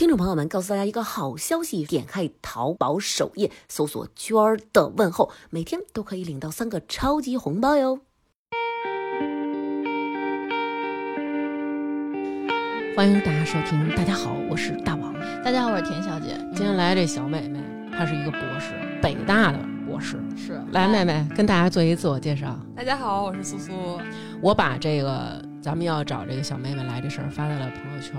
听众朋友们，告诉大家一个好消息：点开淘宝首页，搜索“娟儿的问候”，每天都可以领到三个超级红包哟！欢迎大家收听，大家好，我是大王。大家好，我是田小姐。今天来这小妹妹，她是一个博士，北大的博士。是，来，妹妹跟大家做一自我介绍。大家好，我是苏苏。我把这个咱们要找这个小妹妹来这事儿发在了朋友圈，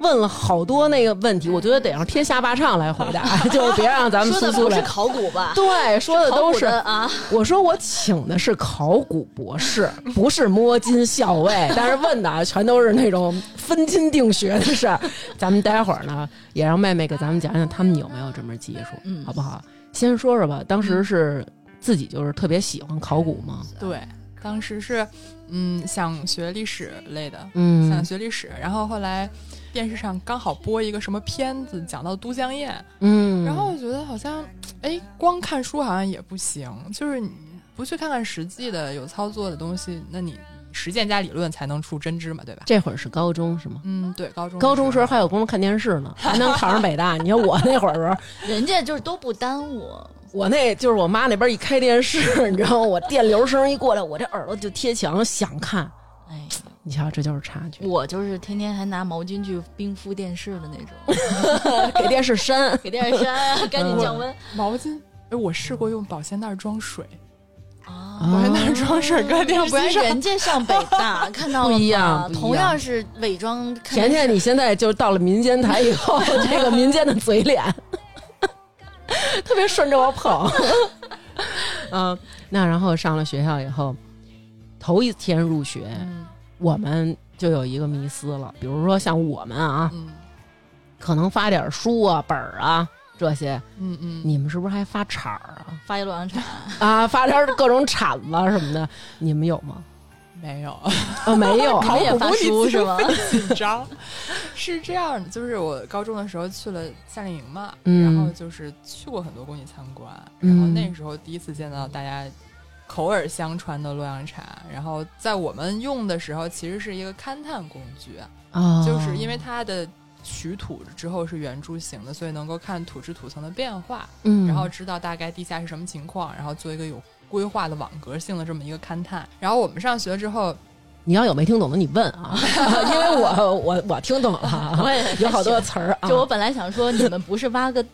问了好多那个问题，我觉得得让天下霸唱来回答，就别让咱们苏苏来。是考古吧？对，说的都是啊。我说我请的是考古博士，不是摸金校尉，但是问的啊，全都是那种分金定穴的事儿。咱们待会儿呢，也让妹妹给咱们讲讲他们有没有这门技术，嗯，好不好？先说说吧，当时是自己就是特别喜欢考古吗？对。当时是，嗯，想学历史类的，嗯，想学历史。然后后来电视上刚好播一个什么片子，讲到都江堰，嗯，然后我觉得好像，哎，光看书好像也不行，就是你不去看看实际的有操作的东西，那你实践加理论才能出真知嘛，对吧？这会儿是高中是吗？嗯，对，高中。高中时候还有功夫看电视呢，还能考上北大。你看我那会儿时候，人家就是都不耽误。我那就是我妈那边一开电视，你知道吗？我电流声一过来，我这耳朵就贴墙想看。哎，你瞧，这就是差距。我就是天天还拿毛巾去冰敷电视的那种，给电视扇，给电视扇，赶紧降温。毛巾，哎，我试过用保鲜袋装水。啊，保鲜袋装水，搁电不然人家上北大 看到了不一样，同样是伪装。甜甜，你现在就到了民间台以后，这个民间的嘴脸。特别顺着我跑，嗯，那然后上了学校以后，头一天入学，我们就有一个迷思了。比如说像我们啊，可能发点书啊、本儿啊这些，嗯嗯，你们是不是还发铲儿啊？发一洛阳铲啊，发点各种铲子什么的，你们有吗？没有，哦，没有，考古发书是吗？紧张，是这样的，就是我高中的时候去了夏令营嘛，然后就是去过很多工地参观，然后那时候第一次见到大家口耳相传的洛阳铲，然后在我们用的时候，其实是一个勘探工具，就是因为它的取土之后是圆柱形的，所以能够看土质土层的变化，嗯，然后知道大概地下是什么情况，然后做一个有。规划的网格性的这么一个勘探，然后我们上学之后，你要有没听懂的你问啊，因为我我我听懂了，我也有好多词儿啊。就我本来想说，你们不是挖个。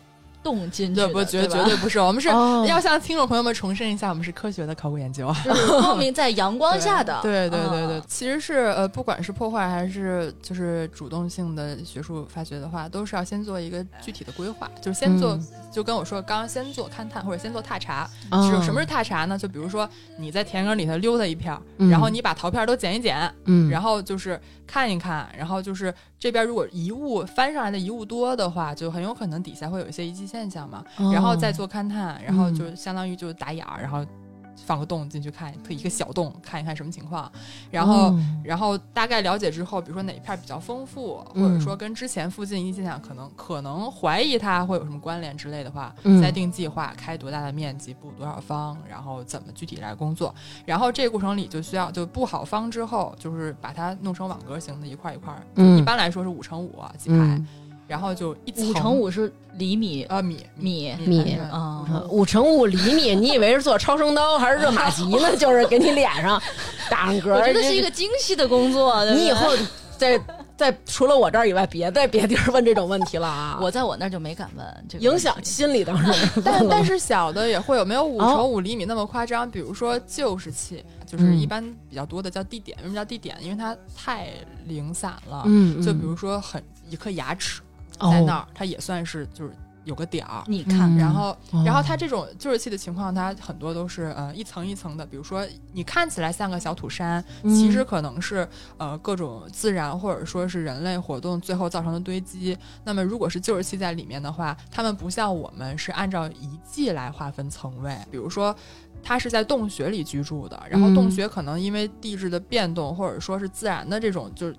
动进去，不绝绝对不是，我们是要向听众朋友们重申一下，我们是科学的考古研究，是光明在阳光下的。对对对对，其实是呃，不管是破坏还是就是主动性的学术发掘的话，都是要先做一个具体的规划，就是先做，就跟我说刚刚先做勘探或者先做踏查。是什么是踏查呢？就比如说你在田埂里头溜达一片，然后你把陶片都捡一捡，嗯，然后就是看一看，然后就是这边如果遗物翻上来的遗物多的话，就很有可能底下会有一些遗迹。现象嘛，然后再做勘探，然后就相当于就打眼儿，然后放个洞进去看，一个小洞看一看什么情况，然后然后大概了解之后，比如说哪一片比较丰富，或者说跟之前附近遗迹现象可能可能怀疑它会有什么关联之类的话，再定计划开多大的面积布多少方，然后怎么具体来工作，然后这个过程里就需要就布好方之后，就是把它弄成网格型的一块一块，一般来说是五乘五几排。然后就一五乘五是厘米啊米米米啊五乘五厘米，你以为是做超声刀还是热玛吉呢？就是给你脸上打上嗝。我觉得是一个精细的工作。你以后在在除了我这儿以外，别在别地儿问这种问题了啊！我在我那儿就没敢问，影响心理当时。但但是小的也会有，没有五乘五厘米那么夸张。比如说旧石器，就是一般比较多的叫地点。为什么叫地点？因为它太零散了。嗯，就比如说很一颗牙齿。在那儿，它也算是就是有个点儿。你看，然后，然后它这种旧石器的情况，它很多都是呃一层一层的。比如说，你看起来像个小土山，其实可能是呃各种自然或者说是人类活动最后造成的堆积。那么，如果是旧石器在里面的话，它们不像我们是按照遗迹来划分层位。比如说，它是在洞穴里居住的，然后洞穴可能因为地质的变动或者说是自然的这种就是。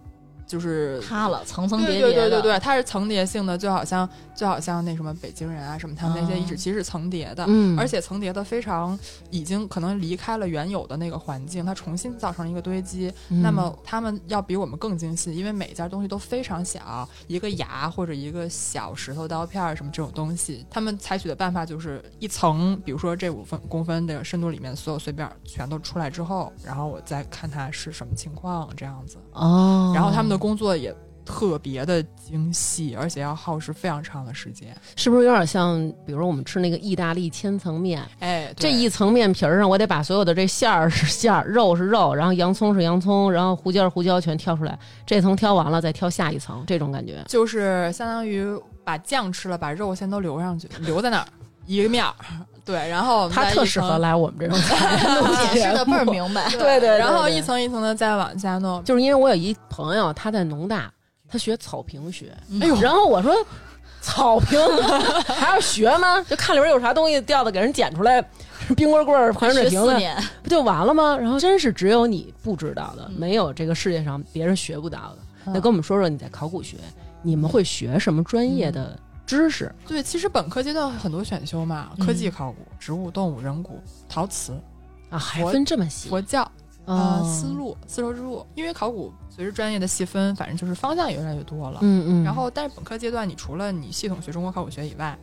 就是塌了，层层叠对叠对。对对对对，它是层叠性的，就好像就好像那什么北京人啊什么，他们那些遗址其实是层叠的，嗯，而且层叠的非常，已经可能离开了原有的那个环境，它重新造成了一个堆积。嗯那么他们要比我们更精细，因为每一件东西都非常小，一个牙或者一个小石头刀片儿什么这种东西，他们采取的办法就是一层，比如说这五分公分的深度里面所有碎片全都出来之后，然后我再看它是什么情况这样子。哦，然后他们的工作也特别的精细，而且要耗时非常长的时间。是不是有点像，比如我们吃那个意大利千层面，哎，这一层面皮儿上，我得把所有的这馅儿是馅儿，肉是肉，然后洋葱是洋葱，然后胡椒是胡椒，全挑出来。这层挑完了，再挑下一层，这种感觉。就是相当于把酱吃了，把肉先都留上去，留在那儿一个面儿。对，然后我们他特适合来我们这种解释 的倍儿明白。对对然后一层一层的再往下弄。就是因为我有一朋友，他在农大，他学草坪学，嗯哎呦，然后我说草坪还要学吗？就看里边有啥东西掉的，给人捡出来，冰棍棍儿、矿泉水瓶的，不就完了吗？然后真是只有你不知道的，嗯没有这个世界上别人学不到的。嗯那跟我们说说你在考古学，你们会学什么专业的知识？对，其实本科阶段很多选修嘛，嗯科技考古、植物、动物、人骨、陶瓷、啊，还佛分这么细佛教。啊呃，丝路、丝绸之路，因为考古随着专业的细分，反正就是方向也越来越多了。嗯嗯，然后，但是本科阶段，你除了你系统学中国考古学以外，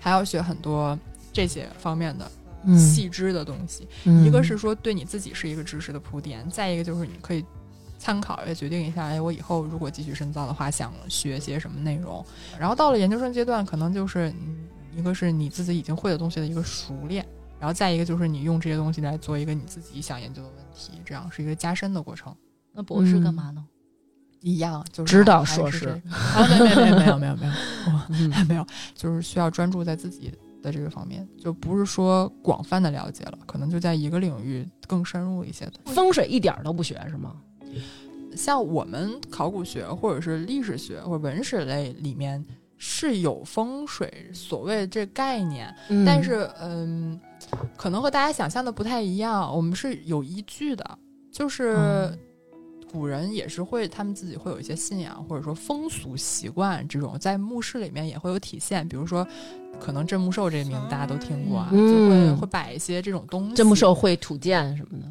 还要学很多这些方面的嗯细枝的东西。嗯一个是说对你自己是一个知识的铺垫，再一个就是你可以参考也决定一下，哎，我以后如果继续深造的话，想学些什么内容。然后到了研究生阶段，可能就是嗯一个是你自己已经会的东西的一个熟练。然后再一个就是你用这些东西来做一个你自己想研究的问题，这样是一个加深的过程。那博士干嘛呢？一样，就是指导硕士是这个 啊，没没没没有没有没有，嗯 没有，就是需要专注在自己的这个方面，就不是说广泛的了解了，可能就在一个领域更深入一些的。风水一点儿都不学是吗？像我们考古学或者是历史学或者文史类里面是有风水所谓这概念，嗯但是嗯，可能和大家想象的不太一样，我们是有依据的，就是。嗯古人也是会，他们自己会有一些信仰，或者说风俗习惯，这种在墓室里面也会有体现。比如说，可能镇墓兽这个名字大家都听过啊，嗯就会会摆一些这种东西。镇墓兽会土建什么的。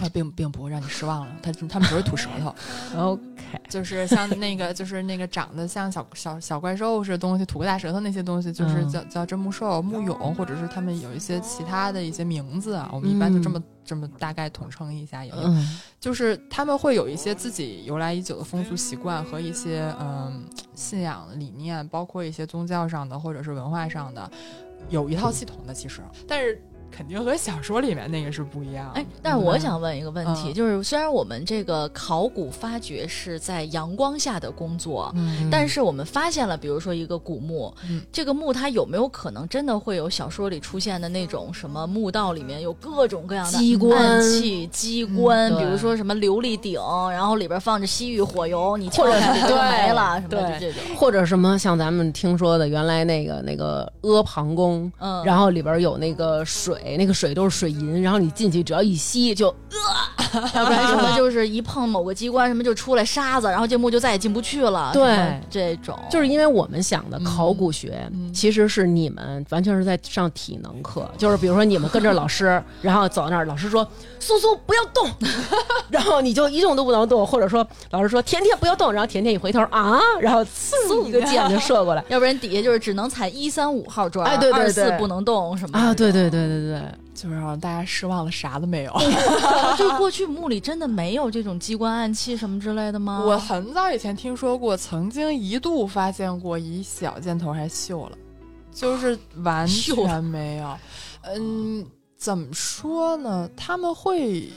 啊，并并不会让你失望了，他他们只是吐舌头，OK，就是像那个就是那个长得像小小小怪兽似的东西，吐个大舌头那些东西，就是嗯。叫、叫真木兽、木俑，或者是他们有一些其他的一些名字啊，我们一般就这么、这么大概统称一下也就是他们会有一些自己由来已久的风俗习惯和一些嗯信仰理念，包括一些宗教上的或者是文化上的，有一套系统的其实，但是肯定和小说里面那个是不一样。哎，但是我想问一个问题，嗯就是虽然我们这个考古发掘是在阳光下的工作，嗯，但是我们发现了，比如说一个古墓，嗯这个墓它有没有可能真的会有小说里出现的那种什么墓道里面有各种各样的机关暗器、机关，嗯比如说什么琉璃顶，然后里边放着西域火油，你或者跳下去就没了，什么对的这种。或者什么像咱们听说的，原来那个那个阿房宫，嗯，然后里边有那个水，那个水都是水银，然后你进去只要一吸就要不然什么就是一碰某个机关，什么就出来沙子，然后这墓就再也进不去了。对这种就是因为我们想的考古学，嗯其实是你们完全是在上体能课，就是比如说你们跟着老师，然后走到那儿，老师说苏苏不要动，然后你就一动都不能动，或者说老师说甜甜不要动，然后甜甜一回头啊，然后嗖一个箭就射过来要不然底下就是只能踩一三五号砖，哎对对二四对不能动什么啊，对对这种对对对，就是让大家失望了，啥都没有。就过去墓里真的没有这种机关暗器什么之类的吗？我很早以前听说过，曾经一度发现过一小箭头还锈了，就是完全没有。嗯，怎么说呢？他们会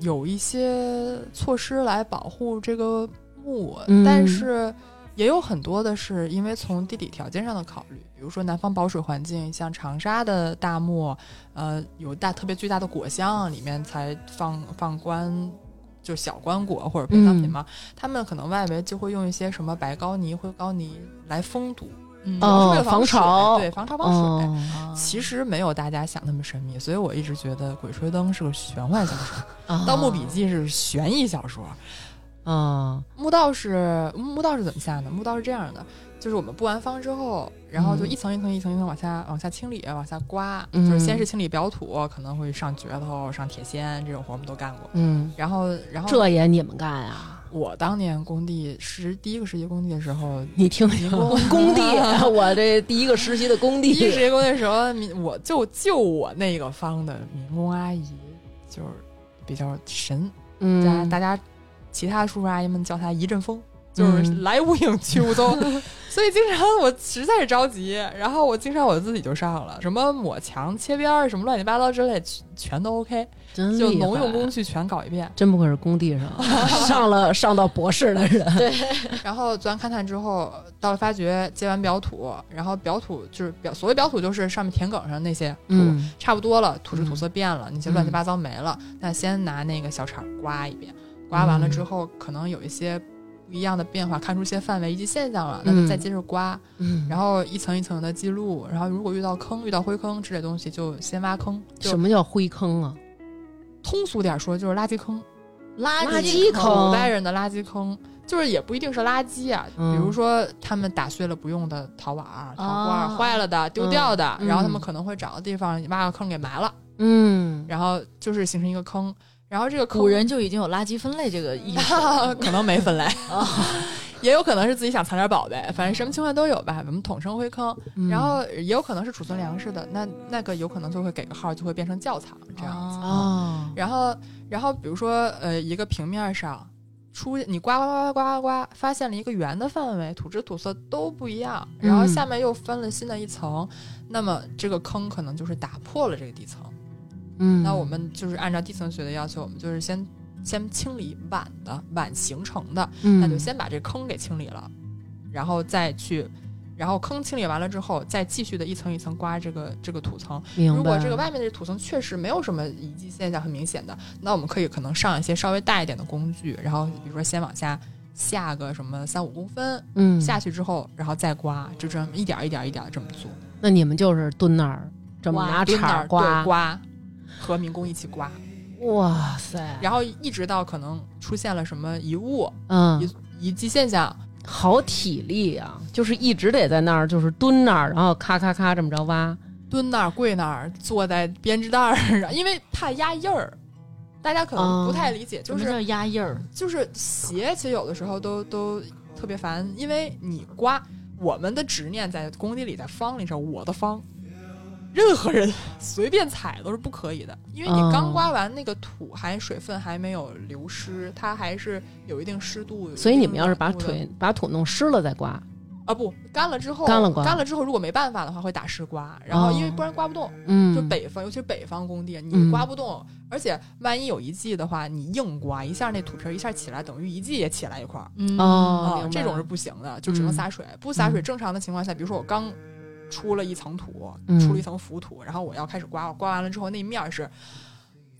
有一些措施来保护这个墓，嗯但是也有很多的是因为从地理条件上的考虑，比如说南方保水环境，像长沙的大漠，呃，有大特别巨大的果箱，里面才放放棺。就小棺椁或者陪葬品嘛，他们可能外围就会用一些什么白膏泥、灰膏泥来封堵，嗯哦是为了防水潮对，防潮防水。其实没有大家想那么神秘，所以我一直觉得《鬼吹灯》是个玄幻小说，啊盗墓笔记》是悬疑小说。啊，墓道是墓道是怎么下呢？墓道是这样的，就是我们布完方之后，然后就嗯一层一层一层一层往下往下清理，往下刮，嗯就是先是清理表土，可能会上镢头、上铁锨这种活我们都干过。嗯，然后，然后这也你们干啊？我当年工地实第一个实习工地的时候，你听听民工工地，我这第一个实习的工地第一个实，习工地的时候，民我就就我那个方的民工阿姨就是比较神，大家嗯大家其他叔叔阿姨们叫他一阵风，就是嗯来无影去无踪，所以经常我实在是着急，然后我经常我自己就上了，什么抹墙、切边儿，什么乱七八糟之类，全全都 OK，就农用工具全搞一遍。真不愧是工地上 上了上到博士的人。对然后做完勘探之后，到了发掘，接完表土，然后表土就是表所谓表土就是上面田埂上那些土。嗯差不多了，土质土色变了，那些乱七嗯八糟没了，那先拿那个小铲刮一遍，刮完了之后，可能有一些不一样的变化，看出一些范围以及现象了，那就再接着刮，嗯，然后一层一层的记录，然后如果遇到坑、遇到灰坑之类东西，就先挖坑。什么叫灰坑啊？通俗点说，就是垃圾坑，垃垃圾坑。古代人的垃圾坑。就是也不一定是垃圾啊，嗯。比如说他们打碎了不用的陶碗儿、陶罐坏了的、丢掉的，嗯。然后他们可能会找个地方挖个坑给埋了，嗯，然后就是形成一个坑，然后这个坑古人就已经有垃圾分类这个意识。可能没分类，啊也有可能是自己想藏点宝贝，反正什么情况都有吧。我们统称灰坑，嗯然后也有可能是储存粮食的，那那个有可能就会给个号，就会变成窖藏这样子。然后，然后比如说呃，一个平面上出你刮刮刮刮刮刮，发现了一个圆的范围，土质土色都不一样，然后嗯下面又分了新的一层，那么这个坑可能就是打破了这个地层。嗯，那我们就是按照地层学的要求，我们就是先先清理晚的晚形成的，嗯那就先把这坑给清理了，然后再去，然后坑清理完了之后，再继续的一层一层刮这个这个土层。如果这个外面的土层确实没有什么遗迹现象很明显的，那我们可以可能上一些稍微大一点的工具，然后比如说先往下下个什么三五公分，嗯。下去之后，然后再刮，就这么一点儿一点儿一点儿这么做，那你们就是蹲那儿这么拿铲刮，和民工一起刮，哇塞，然后一直到可能出现了什么遗物、嗯，遗迹现象，好体力啊、就是一直得在那儿，就是蹲那儿，然后咔咔咔这么着挖。蹲那儿、跪那儿、坐在编织袋儿上，因为怕压印儿。大家可能不太理解，就是什么叫压印儿？就是鞋，其实有的时候都都特别烦，因为你刮我们的执念在工地里，在方里头，我的方，任何人随便踩都是不可以的，因为你哦刚刮完那个土还水分还没有流失，它还是有一定湿度。所以你们要是把腿把土弄湿了再刮，啊不干了之后，干了刮之后，如果没办法的话，会打湿刮，然后因为哦不然刮不动。嗯，就北方，尤其是北方工地，嗯你刮不动，而且万一有一季的话，你硬刮一下，那土皮一下起来，等于一季也起来一块儿。嗯哦，啊这种是不行的，就只能嗯洒水。不洒水，嗯正常的情况下，比如说我刚出了一层土，嗯出了一层浮土，然后我要开始刮，我刮完了之后那面儿是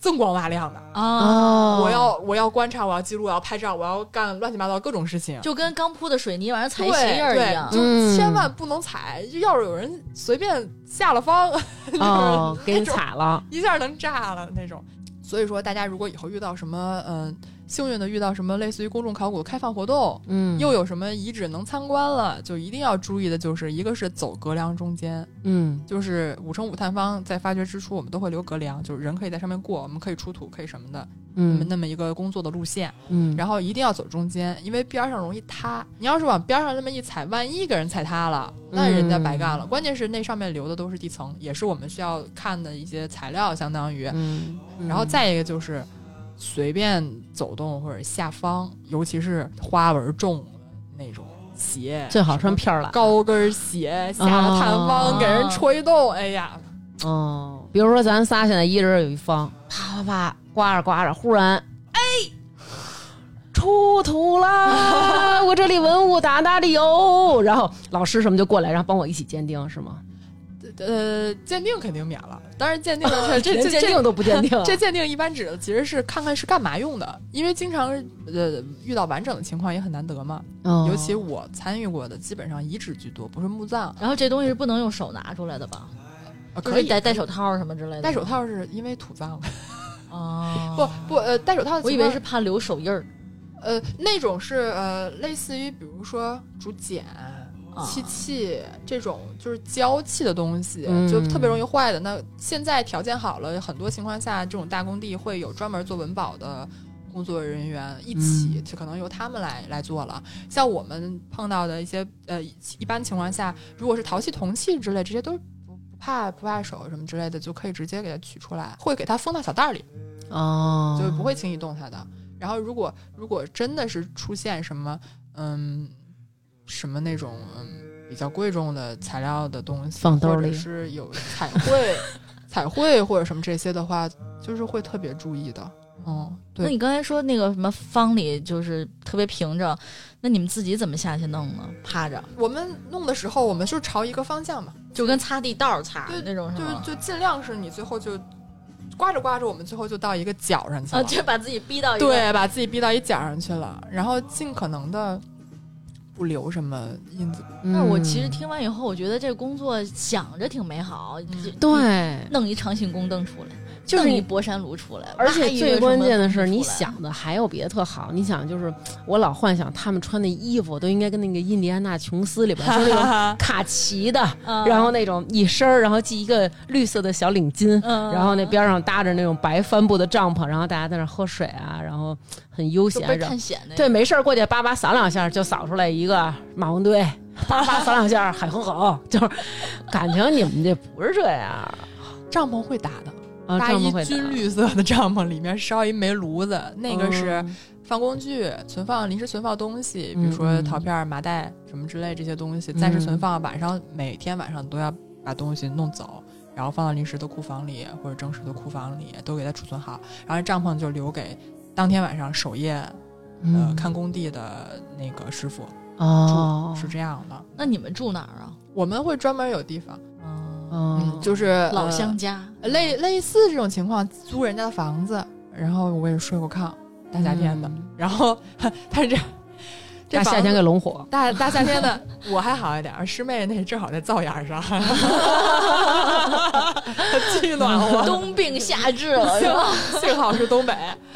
锃光瓦亮的。啊，哦，我要我要观察，我要记录，我要拍照，我要干乱七八糟各种事情。就跟刚铺的水泥往上踩对鞋印儿一样。就嗯千万不能踩。就要是有人随便下了方，哦，给你那种踩了，一下能炸了那种。所以说，大家如果以后遇到什么，嗯、幸运的遇到什么类似于公众考古的开放活动，嗯，又有什么遗址能参观了，就一定要注意的就是，一个是走隔梁中间，嗯就是五乘五探方在发掘之初，我们都会留隔梁，就是人可以在上面过，我们可以出土，可以什么的，嗯那么一个工作的路线。嗯，然后一定要走中间，因为边上容易塌。你要是往边上那么一踩，万一给人踩塌了，那人家白干了。关键是那上面留的都是地层，也是我们需要看的一些材料，相当于。嗯，然后再一个就是随便走动或者下方，尤其是花纹重的那种鞋，最好穿片儿了，高跟鞋下了探方、哦给人吹动，哎呀，哦，比如说咱仨现在一人有一方，啪啪啪刮着刮着，忽然哎。出土啦！我这里文物大大的有，然后老师什么就过来，然后帮我一起鉴定，是吗？呃，鉴定肯定免了，当然鉴定 的这这鉴定都不鉴定啊，这鉴定一般指的其实是看看是干嘛用的，因为经常呃遇到完整的情况也很难得嘛。哦尤其我参与过的，基本上遗址居多，不是墓葬。然后这东西是不能用手拿出来的吧？呃可以戴戴手套什么之类的。戴手套是因为土葬，哦，不不呃戴手套我以为是怕留手印儿。呃，那种是呃，类似于比如说竹简、啊漆器这种就是胶气的东西，嗯就特别容易坏的。那现在条件好了，很多情况下，这种大工地会有专门做文保的工作人员一起，嗯就可能由他们来来做了。像我们碰到的一些呃，一般情况下，如果是陶器、铜器之类，这些都不不怕不怕手什么之类的，就可以直接给它取出来，会给它封到小袋儿里。哦，就不会轻易动它的。然后如果如果真的是出现什么嗯什么那种嗯比较贵重的材料的东西，或者放兜里是有彩绘 彩绘或者什么这些的话，就是会特别注意的。嗯，对，那你刚才说那个什么方里就是特别平整，那你们自己怎么下去弄呢？趴着，我们弄的时候，我们就是朝一个方向嘛，就跟擦地道儿擦对那种是就？就尽量是你最后就刮着刮着，我们最后就到一个角上去啊，了。就把自己逼到一个对，把自己逼到一角上去了，然后尽可能的不留什么印子。嗯，但是我其实听完以后，我觉得这工作想着挺美好，就对，弄一长形宫灯出来，就是一博山炉出来，而且最关键的是，你想的还有别的特好。你想，就是我老幻想他们穿的衣服都应该跟那个印第安纳琼斯里边就是那种卡其的，嗯。然后那种一身儿，然后系一个绿色的小领巾，嗯然后那边上搭着那种白帆布的帐篷，然后大家在那喝水啊，然后很悠闲对，没事儿过去叭叭扫两下，就扫出来一个马王堆，叭叭扫两下海哼哼，就是感情你们这不是这样帐篷会打的，啊，搭一军绿色的帐篷，里面烧一煤炉子，那个是嗯放工具、存放临时存放东西，比如说陶片、麻袋什么之类这些东西，暂时存放。晚上每天晚上都要把东西弄走，然后放到临时的库房里或者正式的库房里，都给它储存好。然后帐篷就留给当天晚上守夜呃嗯看工地的那个师傅，哦，是这样的。那你们住哪儿啊？我们会专门有地方，嗯，哦，就是老呃乡家，类类似这种情况，租人家的房子，然后我也睡过炕，大夏天的，嗯然后 他是大夏天给龙火，大大夏天的，我还好一点，师妹那正好在灶眼儿上，巨暖和。冬病夏治幸吧？好幸好是东北，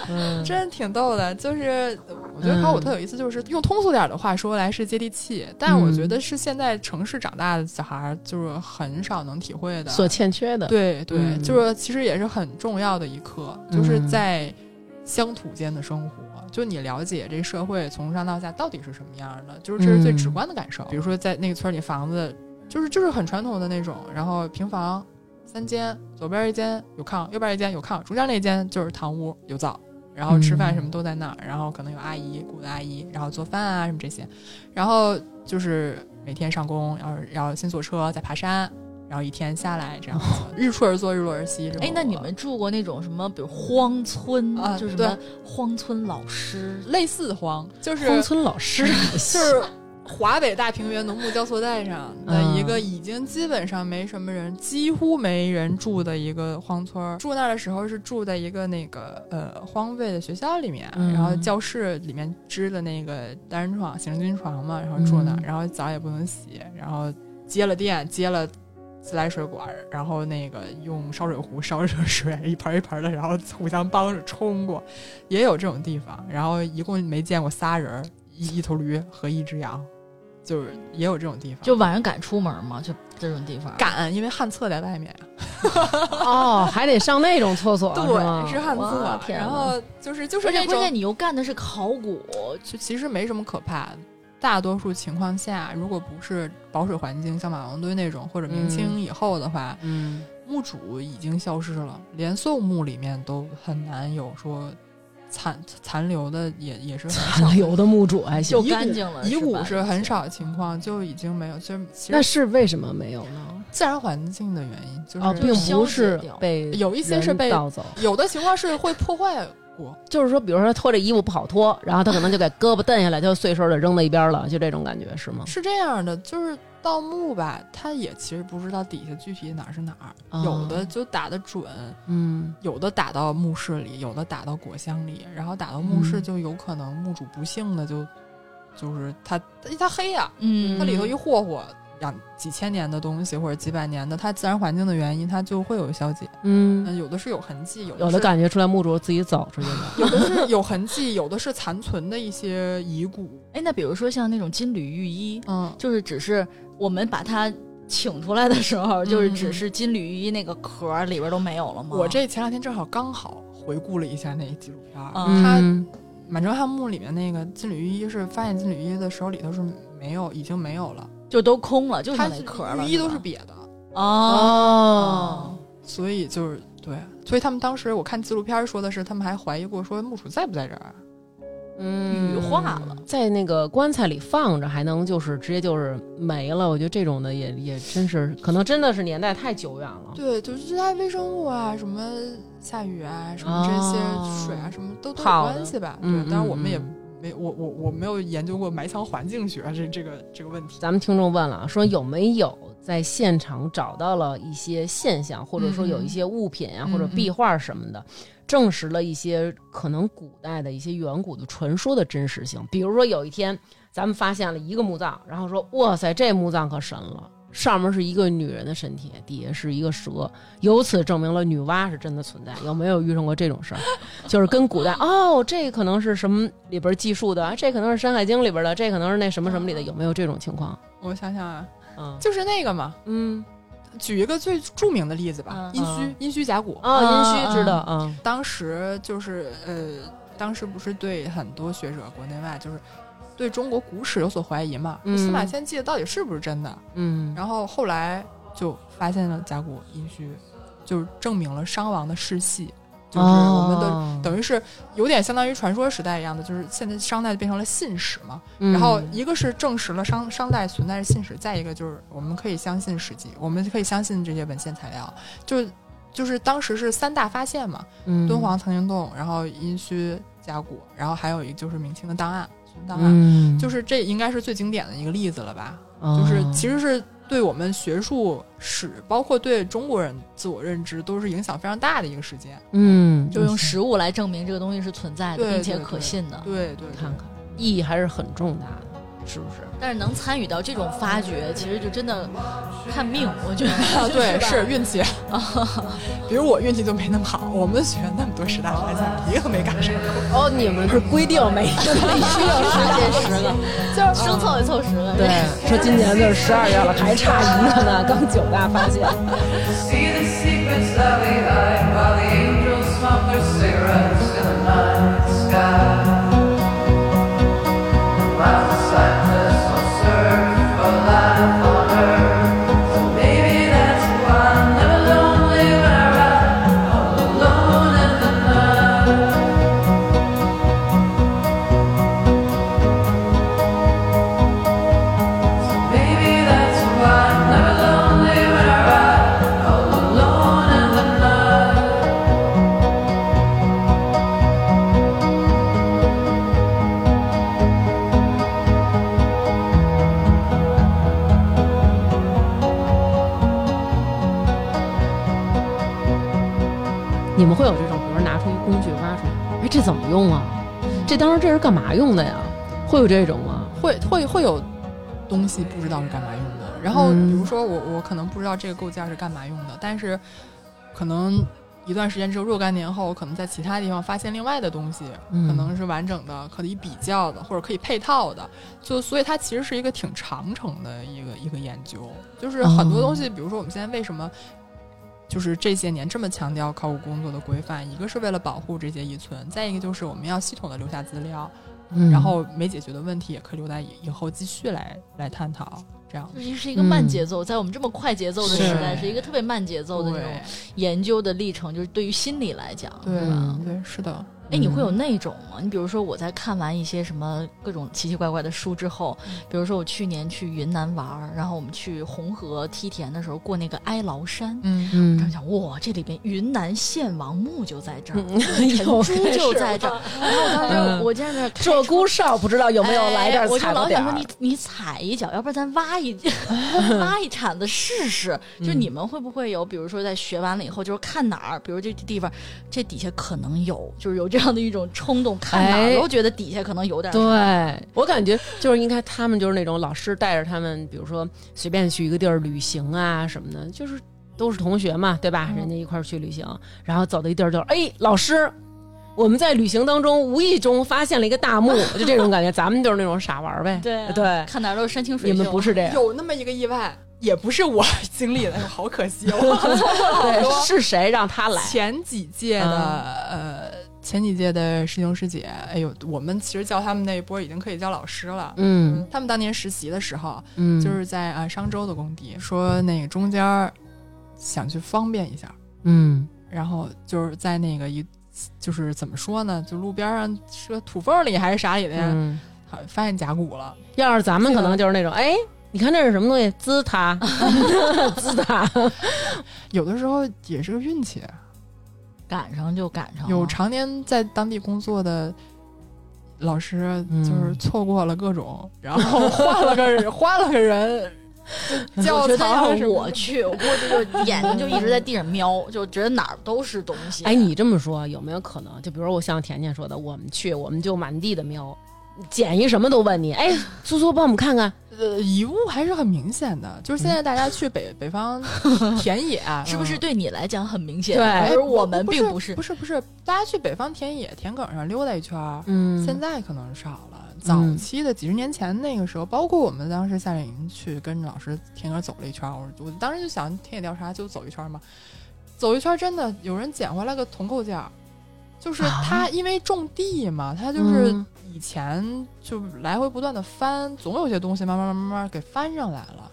嗯，真挺逗的。就是我觉得考古特有意思，就是用通俗点的话说来是接地气，但我觉得是现在城市长大的小孩儿就是很少能体会的。所欠缺的，对对，嗯就是其实也是很重要的一课，就是在乡土间的生活。就你了解这社会从上到下到底是什么样的，就是这是最直观的感受。比如说在那个村里房子，就是就是很传统的那种，然后平房三间，左边一间有炕，右边一间有炕，中间那间就是堂屋有灶，然后吃饭什么都在那儿，然后可能有阿姨雇的阿姨，然后做饭啊什么这些，然后就是每天上工，要是要先坐车再爬山。然后一天下来这样子，日出而作，日落而息。这么哎，那你们住过那种什么，比如荒村啊就是什么荒村老师，类似荒，就是荒村老师 就是华北大平原农牧交错带上的嗯一个已经基本上没什么人，几乎没人住的一个荒村儿。住那儿的时候是住在一个那个呃荒废的学校里面，嗯然后教室里面支的那个单人床、行军床嘛，然后住那儿，嗯然后澡也不能洗，然后接了电，接了。自来水管儿，然后那个用烧水壶烧热水，一盆儿一盆儿的，然后互相帮着冲过，也有这种地方。然后一共没见过仨人儿，一一头驴和一只羊，就是也有这种地方。就晚上敢出门吗？就这种地方？敢，因为旱厕在外面呀。哦，还得上那种厕所，对，是旱厕。然后就是就是而且那种，关键你又干的是考古，就其实没什么可怕的。大多数情况下，如果不是保水环境，像马王堆那种，或者明清以后的话，嗯，墓主已经消失了，连宋墓里面都很难有说残残留的也，也是残。留的墓主还行就，干净了，遗骨是很。少情况，就已经没有，就其实那是为什么没有呢？自然环境的原因，就是、哦，并不是被有一些是被盗走，有的情况是会破坏过，就是说，比如说他脱这衣服不好脱，然后他可能就给胳膊蹬下来，就碎碎的扔到一边了，就这种感觉是吗？是这样的，就是盗墓吧，他也其实不知道底下具体哪儿是哪儿，哦有的就打得准，嗯，有的打到墓室里，有的打到果箱里，然后打到墓室嗯就有可能墓主不幸的就，就是他他黑呀、嗯，它里头一霍霍，养几千年的东西或者几百年的，它自然环境的原因，它就会有消解。嗯，嗯，有的是有痕迹，有有的感觉出来墓主自己走出去的。有的是有痕迹，有的是残存的一些遗骨。哎，那比如说像那种金缕玉衣，嗯，就是只是我们把它请出来的时候，就是嗯只是金缕玉衣那个壳里边都没有了吗？我这前两天正好刚好回顾了一下那纪录片儿，嗯它嗯满城汉墓里面那个金缕玉衣是发现金缕玉衣的时候里头是没有，已经没有了，就都空了，就它剩那壳儿了。玉衣都是瘪的，哦，所以就是对，所以他们当时我看纪录片说的是，他们还怀疑过说墓主在不在这儿。嗯羽化了，在那个棺材里放着，还能就是直接就是没了。我觉得这种的也也真是，可能真的是年代太久远了。对，就是这些微生物啊，什么下雨啊，什么这些水啊，什么都都有关系吧。嗯对，当然我们也嗯没我我我没有研究过埋藏环境学这这个这个问题。咱们听众问了，说有没有在现场找到了一些现象，或者说有一些物品啊、嗯或者壁画什么的，证实了一些可能古代的一些远古的传说的真实性。比如说有一天咱们发现了一个墓葬，然后说哇塞，这墓葬可神了。上面是一个女人的身体，底下是一个蛇，由此证明了女娲是真的存在。有没有遇上过这种事儿？就是跟古代哦，这可能是什么里边记述的，这可能是《山海经》里边的，这可能是那什么什么里的，有没有这种情况？我想想啊，嗯就是那个嘛，嗯举一个最著名的例子吧，嗯殷嗯墟殷墟甲骨。啊，殷墟知道嗯啊，当时就是呃，当时不是对很多学者国内外就是对中国古史有所怀疑嘛，嗯司马迁记的到底是不是真的？嗯然后后来就发现了甲骨殷墟，就是证明了商王的世系，就是我们的、哦等于是有点相当于传说时代一样的，就是现在商代变成了信史嘛。嗯然后一个是证实了商商代存在着信史，再一个就是我们可以相信史记，我们可以相信这些文献材料，就就是当时是三大发现嘛，嗯敦煌藏经洞，然后殷墟甲骨，然后还有一个就是明清的档案，孙档案。嗯，就是是这应该是最经典的一个例子了吧？哦就是其实是对我们学术史，包括对中国人自我认知，都是影响非常大的一个事件。嗯，就用实物来证明这个东西是存在的，并且可信的。对对，看看意义还是很重大的，是不是？但是能参与到这种发掘，其实就真的看命，我觉 得。啊，对，是运气。比如我运气就没那么好，我们学院那么多十大发现，一个没赶上。哦，你们是规定每必须要发现十个，就是生凑也凑十个。对，说今年就是十二月了，还差一个呢，刚九大发现。嘛用的呀？会有这种吗？会会会有东西不知道是干嘛用的。然后嗯比如说我我可能不知道这个构件是干嘛用的，但是可能一段时间之后，若干年后，我可能在其他地方发现另外的东西，嗯可能是完整的、可以比较的，或者可以配套的。就所以它其实是一个挺长程的一个一个研究，就是很多东西，比如说我们现在为什么。就是这些年这么强调考古工作的规范，一个是为了保护这些遗存，再一个就是我们要系统的留下资料，嗯。然后没解决的问题也可以留在以以后继续来来探讨。这样。这是一个慢节奏，在我们这么快节奏的时代，是。是一个特别慢节奏的这种研究的历程，就是对于心理来讲，对对是的，哎，你会有那种吗？你比如说，我在看完一些什么各种奇奇怪怪的书之后，比如说我去年去云南玩儿，然后我们去红河梯田的时候过那个哀牢山。嗯嗯这样讲，哇，这里边云南献王墓就在这儿，嗯陈有珠就在这儿。然后我当时嗯我在那鹧鸪哨不知道有没有来这儿哎我就老想说你你踩一脚，要不然咱挖一 挖一铲子试试。就嗯你们会不会有，比如说在学完了以后，就是看哪儿，比如这地方这底下可能有，就是有这样的一种冲动，看哪哎儿都觉得底下可能有点啥。对我感觉就是应该他们就是那种老师带着他们，比如说随便去一个地儿旅行啊什么的，就是都是同学嘛，对吧？嗯人家一块儿去旅行，然后走到一地儿就是，哎，老师，我们在旅行当中无意中发现了一个大墓，就这种感觉。咱们就是那种傻玩呗，对啊对，看哪儿都是山清水秀。你们不是这样，有那么一个意外，也不是我 经历的，哎好可惜哦。对，是谁让他来？前几届的、呃，前几届的师兄师姐，哎呦，我们其实叫他们那一波已经可以叫老师了。嗯他们当年实习的时候，嗯，就是在啊商州的工地，说那个中间儿想去方便一下，嗯然后就是在那个一就是怎么说呢，就路边上是个土缝里还是啥里的呀，嗯，好发现甲骨了。要是咱们可能就是那种，哎，你看这是什么东西？滋塔，滋塔，有的时候也是个运气，赶上就赶上了。有常年在当地工作的老师，嗯就是错过了各种，然后换了个人，换了个人，就教我觉得材要什么的我去，我估计就眼睛就一直在地上瞄，就觉得哪儿都是东西。哎，你这么说有没有可能？就比如我像甜甜说的，我们去，我们就满地的瞄，捡一什么都问你，哎，苏苏帮我们看看，呃，遗物还是很明显的。就是现在大家去北北方 田野，是不是嗯对你来讲很明显？对而我们并不是不。是不是，大家去北方田野田埂上溜达一圈儿，嗯现在可能少了。早期的几十年前那个时候，包括我们当时夏令营去跟着老师田埂走了一圈儿，我我当时就想田野调查就走一圈儿嘛，走一圈儿真的有人捡回来个铜构件儿，就是啊他因为种地嘛，他就是嗯以前就来回不断的翻，总有些东西慢慢慢慢慢给翻上来了。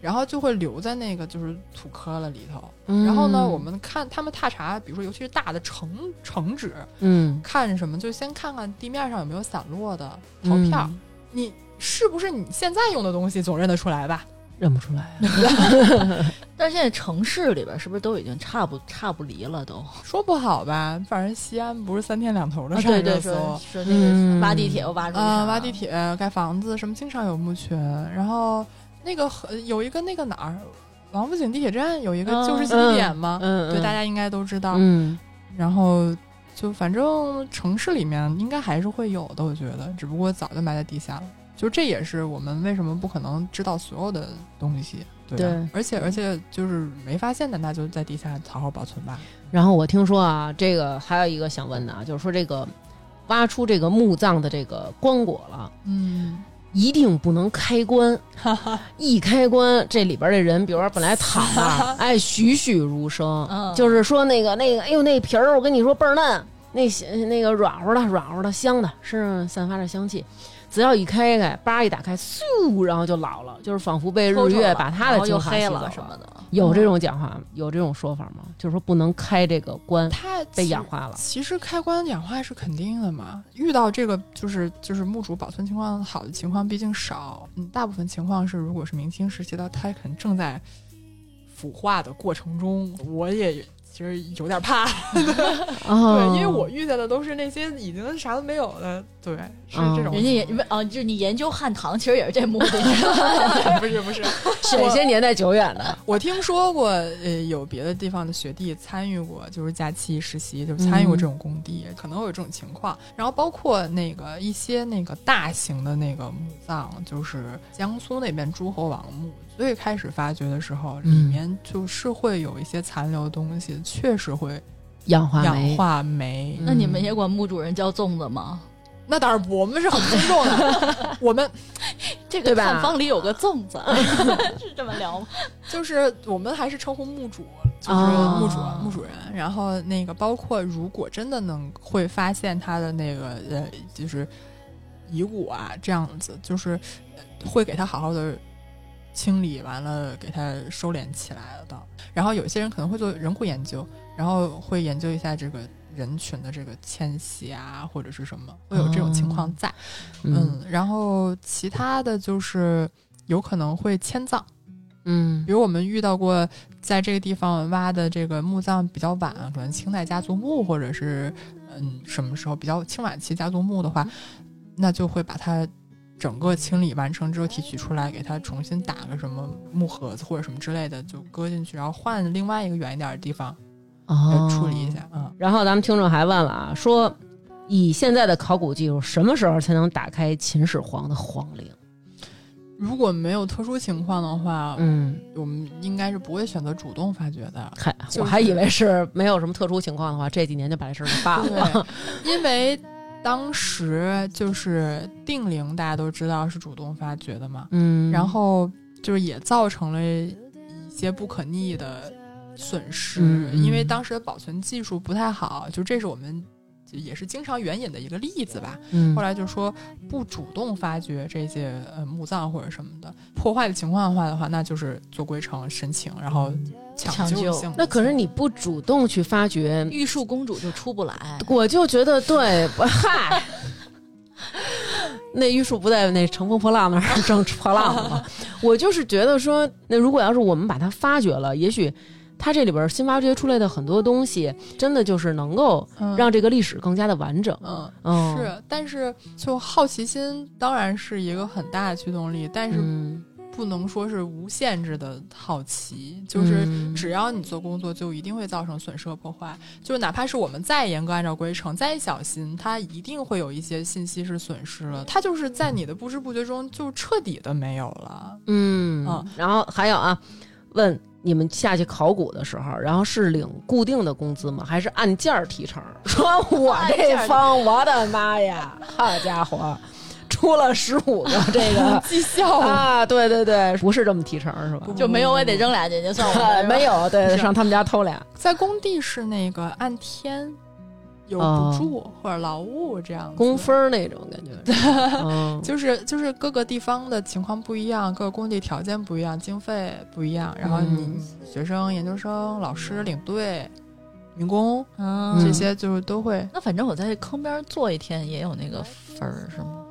然后就会留在那个就是土坷了里头，然后呢，我们看他们踏查，比如说尤其是大的城城址，嗯看什么就先看看地面上有没有散落的陶片，你是不是你现在用的东西总认得出来吧？认不出来，但是现在城市里边是不是都已经差不差不离了都？说不好吧，反正西安不是三天两头的啊，上对对，热搜说说那嗯个挖地铁又挖出去啊、啥挖地铁、盖房子什么，经常有墓群。然后那个呃有一个那个哪儿，王府井地铁站有一个旧时期地点嘛，嗯，对，大家应该都知道。嗯然后就反正城市里面应该还是会有的，我觉得，只不过早就埋在地下了。就这也是我们为什么不可能知道所有的东西，对对而且而且就是没发现的，那就在地下好好保存吧。然后我听说啊，这个还有一个想问的啊，就是说这个挖出这个墓葬的这个棺椁了。嗯，一定不能开棺，一开棺，这里边的人，比如说本来躺那儿，哎，栩栩如生，嗯就是说那个那个，哎呦，那皮儿，我跟你说倍儿嫩，那那个软乎的，软乎的，香的，身上散发着香气。只要一开开，叭一打开，嗖，然后就老了，就是仿佛被日月把他的然后又精华吸走黑了什么的。有这种讲话，有这种说法吗？就是说不能开这个关，它被氧化了。其实开关氧化是肯定的嘛，遇到这个就是就是墓主保存情况好的情况毕竟少，嗯，大部分情况是如果是明清时期的，它可能正在腐化的过程中，我也其实有点怕，哦。对，因为我遇见的都是那些已经啥都没有的，对，是哦这种，人家也啊，就是你研究汉唐，其实也是这目的。不 是不是，是哪些年代久远的，我听说过，呃，有别的地方的学弟参与过，就是假期实习，就是参与过这种工地，可能会有这种情况。然后包括那个一些那个大型的那个墓葬，就是江苏那边诸侯王墓，最开始发掘的时候，里嗯面就是会有一些残留的东西，确实会氧化。氧化酶。嗯那你们也管墓主人叫粽子吗？那当然不，我们是很尊重的，我们这个对吧探方里有个粽子，是这么聊吗？就是我们还是称呼墓主，就是哦墓主、墓主人。然后那个包括如果真的能会发现他的那个呃，就是遗骨啊这样子，就是呃会给他好好的清理完了，给它收敛起来了的。然后有些人可能会做人骨研究，然后会研究一下这个人群的这个迁徙啊，或者是什么，会有这种情况在。嗯嗯，然后其他的就是有可能会迁葬。嗯比如我们遇到过在这个地方挖的这个墓葬比较晚，可能清代家族墓或者是嗯什么时候比较清晚期家族墓的话，那就会把它整个清理完成之后提取出来，给它重新打个什么木盒子或者什么之类的，就搁进去，然后换另外一个远一点的地方哦呃处理一下。嗯，然后咱们听众还问了啊，说以现在的考古技术，什么时候才能打开秦始皇的皇陵？如果没有特殊情况的话，嗯，我们应该是不会选择主动发掘的。嗨，就是我还以为是没有什么特殊情况的话，这几年就把这事儿给办了。因为当时就是定陵，大家都知道是主动发掘的嘛，嗯，然后就是也造成了一些不可逆的损失，因为当时的保存技术不太好，就这是我们也是经常援引的一个例子吧。嗯。后来就说不主动发掘这些呃墓葬或者什么的破坏的情况的话的话，那就是做归程申请，然后抢抢救那可是你不主动去发掘，玉树公主就出不来。我就觉得对，不嗨。那玉树不在那乘风破浪那儿 正破浪呢吗？我就是觉得说，那如果要是我们把它发掘了，也许它这里边新发掘出来的很多东西，真的就是能够嗯让这个历史更加的完整。嗯。嗯，是，但是就好奇心当然是一个很大的驱动力，但是嗯，不能说是无限制的好奇，就是嗯只要你做工作，就一定会造成损失和破坏。就是哪怕是我们再严格按照规程、再小心，它一定会有一些信息是损失了。它就是在你的不知不觉中就彻底的没有了。嗯啊然后还有啊，问你们下去考古的时候，然后是领固定的工资吗？还是按件儿提成？说我这方，我的妈呀，好家伙，出了十五个 这个 绩效啊！对对对，不是这么提成是吧？就没有我也得扔俩进去算我 没有，对，上他们家偷俩。在工地是那个按天有哦补助或者劳务这样子。工分儿那种感觉。就是就是各个地方的情况不一样，各个工地条件不一样，经费不一样，然后你嗯学生、研究生、老师、领队、民工嗯，这些就是都会。那反正我在坑边坐一天也有那个分儿，是吗？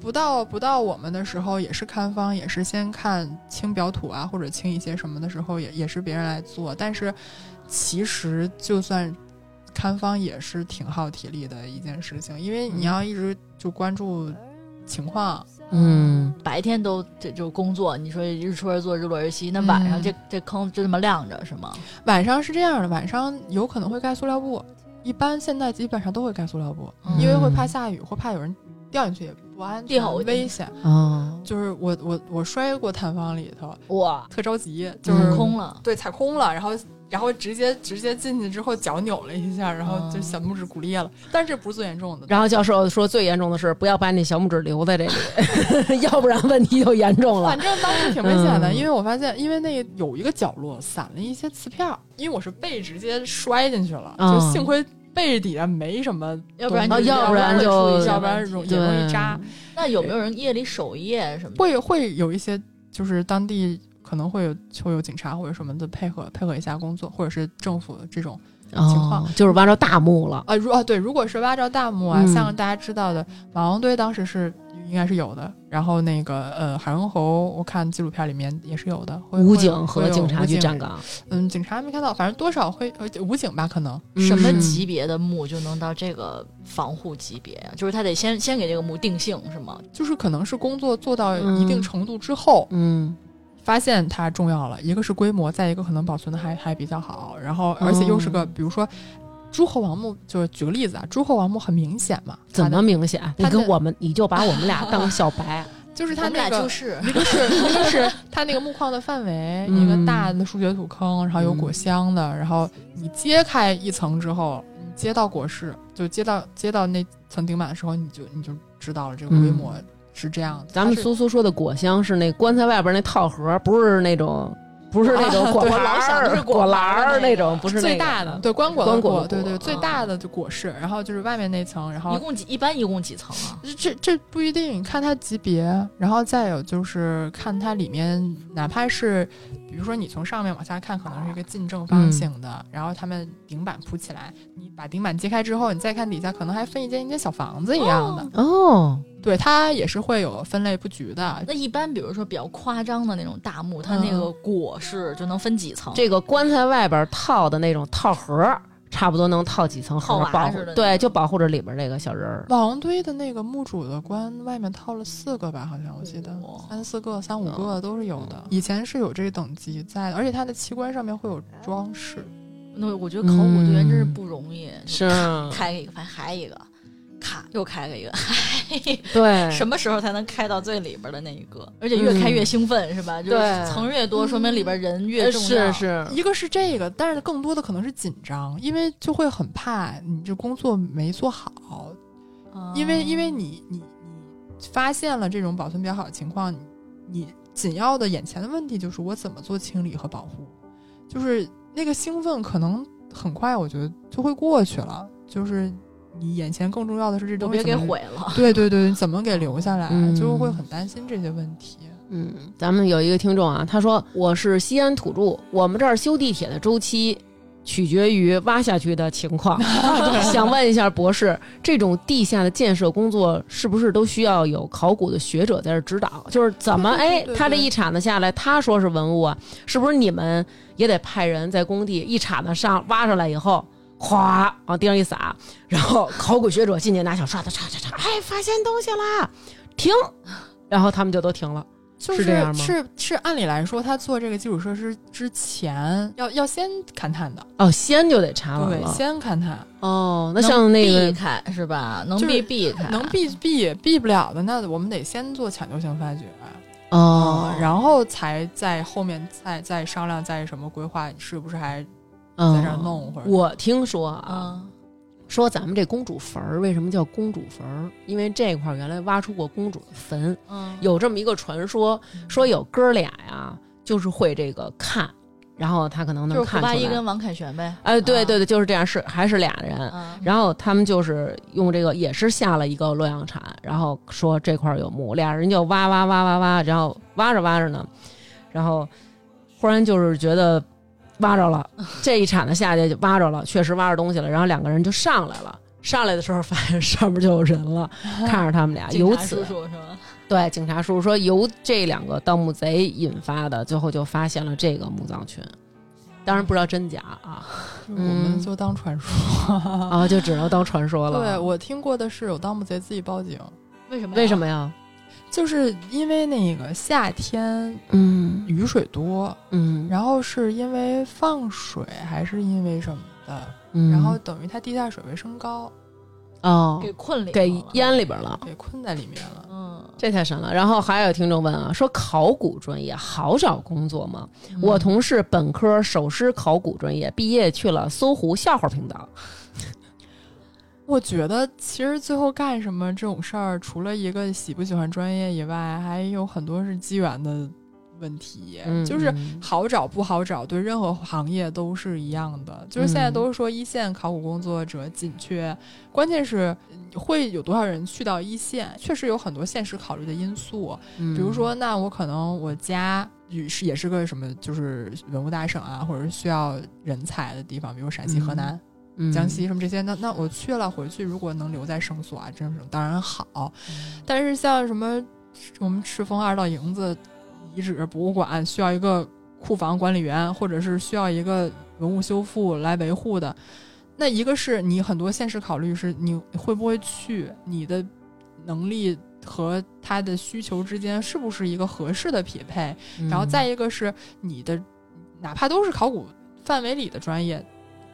不到不到我们的时候，也是看方，也是先看清表土啊，或者清一些什么的时候，也也是别人来做。但是其实就算看方也是挺耗体力的一件事情，因为你要一直就关注情况，嗯。白天都这就工作，你说日出而作，日落而息，那晚上嗯。这、这坑就这么亮着是吗？晚上是这样的，晚上有可能会盖塑料布，一般现在基本上都会盖塑料布，嗯因为会怕下雨，或怕有人掉进去也不安全、掉危险。哦，就是我我我摔过弹方里头，哇，特着急，就是、嗯空了，对踩空了，然后然后直接直接进去之后脚扭了一下，然后就哦小拇指骨裂了，但是不是最严重的。然后教授说最严重的是不要把你小拇指留在这里，要不然问题就严重了。反。正当时挺危险的，嗯。因为我发现，因为那个有一个角落散了一些瓷片儿，因为我是背直接摔进去了，哦。就幸亏背底下没什么，要不然要不然会就要不然容也容易扎。那有没有人夜里守夜什么的？会会有一些就是当地可能会有会有警察或者什么的配合配合一下工作，或者是政府的这种情况哦，就是挖着大墓了。啊，如啊对，如果是挖着大墓啊，嗯像大家知道的马王堆当时是应该是有的，然后那个呃海龙侯，我看纪录片里面也是有的，武警和警察去站岗，嗯，警察没看到，反正多少会呃武警吧，可能。什么嗯。级别的墓就能到这个防护级别？呀、就是他得先先给这个墓定性是吗？就是可能是工作做到一定程度之后，嗯。发现它重要了，一个是规模，再一个可能保存的还还比较好，然后而且又是哦个，比如说诸侯王墓，就是举个例子啊，诸侯王墓很明显嘛，怎么明显？你他跟我们，你就把我们俩当 小白。就是他那个。俩就是一个是一个是它那个墓框的范围，嗯一个大的数学土坑，然后有果香的，然后你揭开一层之后，你接到果室，就接到接到那层顶板的时候，你就你就知道了这个规模是这样的。咱们苏苏说的果香是那棺材外边那套盒，不是那种，不是那种果啊对盘我老想的儿、是果果篮儿那种，不是那个最大的，对棺椁的棺椁的椁，对对，椁最大的就果室，然后就是外面那层，然后一共几一般一共几层啊？这这这不一定，看它级别，然后再有就是看它里面，哪怕是比如说你从上面往下看，可能是一个近正方形的，然后他们顶板铺起来，你把顶板揭开之后，你再看底下，可能还分一间一间小房子一样的，哦，对，它也是会有分类布局的。那一般比如说比较夸张的那种大墓，它那个果是就能分几层？这个棺材外边套的那种套盒，差不多能套几层盒保护似的，对，就保护着里边那个小人儿。王堆的那个墓主的棺外面套了四个吧，好像我记得哦三四个、三五个都是有的。以前是有这个等级在的，而且它的器官上面会有装饰。那我觉得考古队员真是不容易，是 开一个反正还一个，又开了一个，对，什么时候才能开到最里边的那一个？而且越开越兴奋，是吧？就是对层越多，说明里边人越呃重要。是是，一个是这个，但是更多的可能是紧张，因为就会很怕你这工作没做好，嗯因为因为你你你发现了这种保存比较好的情况，你你紧要的眼前的问题就是我怎么做清理和保护，就是那个兴奋可能很快我觉得就会过去了，就是你眼前更重要的是这东西别给。毁了。对对对，怎么给留下来，嗯就会很担心这些问题。嗯，咱们有一个听众啊，他说我是西安土著，我们这儿修地铁的周期取决于挖下去的情况。想问一下博士，这种地下的建设工作是不是都需要有考古的学者在这指导？就是怎么哎他这一铲子下来，他说是文物啊，是不是你们也得派人在工地一铲子上挖上来以后？哗，往地上一撒，然后考古学者进去拿小刷子刷刷刷，哎，发现东西啦，停，然后他们就都停了。就是这样吗？是是，按理来说，他做这个基础设施之前，要要先勘探的，哦，先就得查完对，先勘探，哦，那像那避个开是吧？能避避开，能避避避不了的，那我们得先做抢救性发掘，哦，然后才在后面再再商量再什么规划，是不是还嗯在这儿弄或者我听说啊，嗯说咱们这公主坟儿为什么叫公主坟儿？因为这块儿原来挖出过公主的坟，嗯，有这么一个传说，说有哥俩呀，就是会这个看，然后他可能能就是胡看出来。八一跟王凯旋呗。哎，对啊对对，就是这样，是还是俩人。嗯，然后他们就是用这个，也是下了一个洛阳铲，然后说这块儿有墓，俩人就挖挖挖挖挖，然后挖着挖着呢，然后忽然就是觉得挖着了，这一铲子下去就挖着了，确实挖着东西了，然后两个人就上来了。上来的时候发现上面就有人了，看着他们俩，警察由此叔叔是吧？对警察叔叔说由这两个盗墓贼引发的，最后就发现了这个墓葬群。当然不知道真假啊，我们嗯就当传说。啊，就只能当传说了。对我听过的是有盗墓贼自己报警，为什么？为什？么呀？就是因为那个夏天嗯雨水多，嗯，然后是因为放水还是因为什么的，嗯然后等于它地下水位升高，哦给困里给淹里边了。给困在里面了。嗯，这太神了。然后还有听众问啊，说考古专业好找工作吗？嗯我同事本科首师考古专业，毕业去了搜狐笑话频道。我觉得其实最后干什么这种事儿，除了一个喜不喜欢专业以外，还有很多是机缘的问题。嗯就是嗯好找不好找，对任何行业都是一样的。就是现在嗯都是说一线考古工作者紧缺，关键是嗯会有多少人去到一线，确实有很多现实考虑的因素。嗯比如说，那我可能我家也是也是个什么，就是文物大省啊，或者是需要人才的地方，比如陕西、河南、嗯江西什么这些，那那我去了回去，如果能留在省所啊，这种当然好。但是像什么我们赤峰二道营子遗址博物馆需要一个库房管理员，或者是需要一个文物修复来维护的，那一个是你很多现实考虑是你会不会去，你的能力和他的需求之间是不是一个合适的匹配，嗯然后再一个是你的，哪怕都是考古范围里的专业。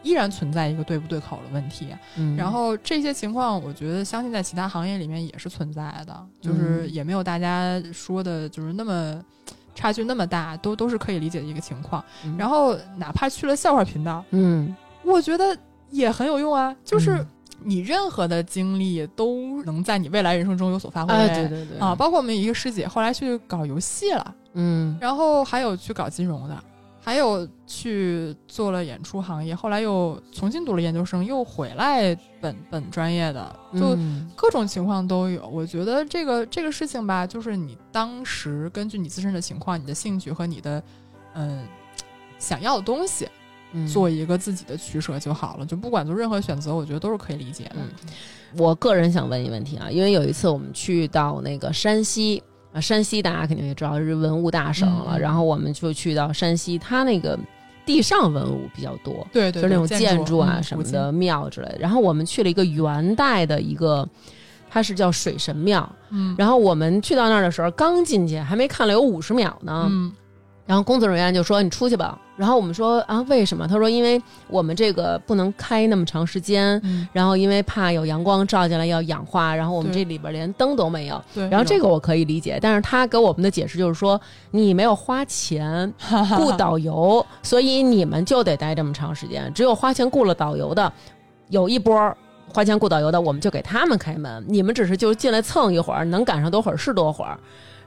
依然存在一个对不对口的问题，嗯。然后这些情况，我觉得相信在其他行业里面也是存在的，就是嗯也没有大家说的，就是那么差距那么大，都都是可以理解的一个情况。嗯。然后哪怕去了笑话频道，嗯。我觉得也很有用啊，就是嗯。你任何的经历都能在你未来人生中有所发挥。哎对对对。啊，包括我们一个师姐后来去搞游戏了，嗯。然后还有去搞金融的，还有去做了演出行业，后来又重新读了研究生，又回来本本专业的，就嗯各种情况都有。我觉得这个这个事情吧，就是你当时根据你自身的情况、你的兴趣和你的嗯想要的东西，嗯做一个自己的取舍就好了。就不管做任何选择，我觉得都是可以理解的。嗯我个人想问一个问题啊，因为有一次我们去到那个山西啊，山西大家肯定也知道是文物大省了，然后我们就去到山西，它那个地上文物比较多，对对，就是那种建筑啊什么的庙之类的。然后我们去了一个元代的一个，它是叫水神庙。嗯，然后我们去到那儿的时候，刚进去还没看了有五十秒呢，嗯然后工作人员就说：“你出去吧。”然后我们说：“啊，为什么？”他说：“因为我们这个不能开那么长时间，嗯，然后因为怕有阳光照进来要氧化，然后我们这里边连灯都没有。对。然后这个我可以理解，但是他给我们的解释就是说，你没有花钱 雇导游，所以你们就得待这么长时间。只有花钱雇了导游的，有一波花钱雇导游的，我们就给他们开门，你们只是就进来蹭一会儿，能赶上多会儿是多会儿。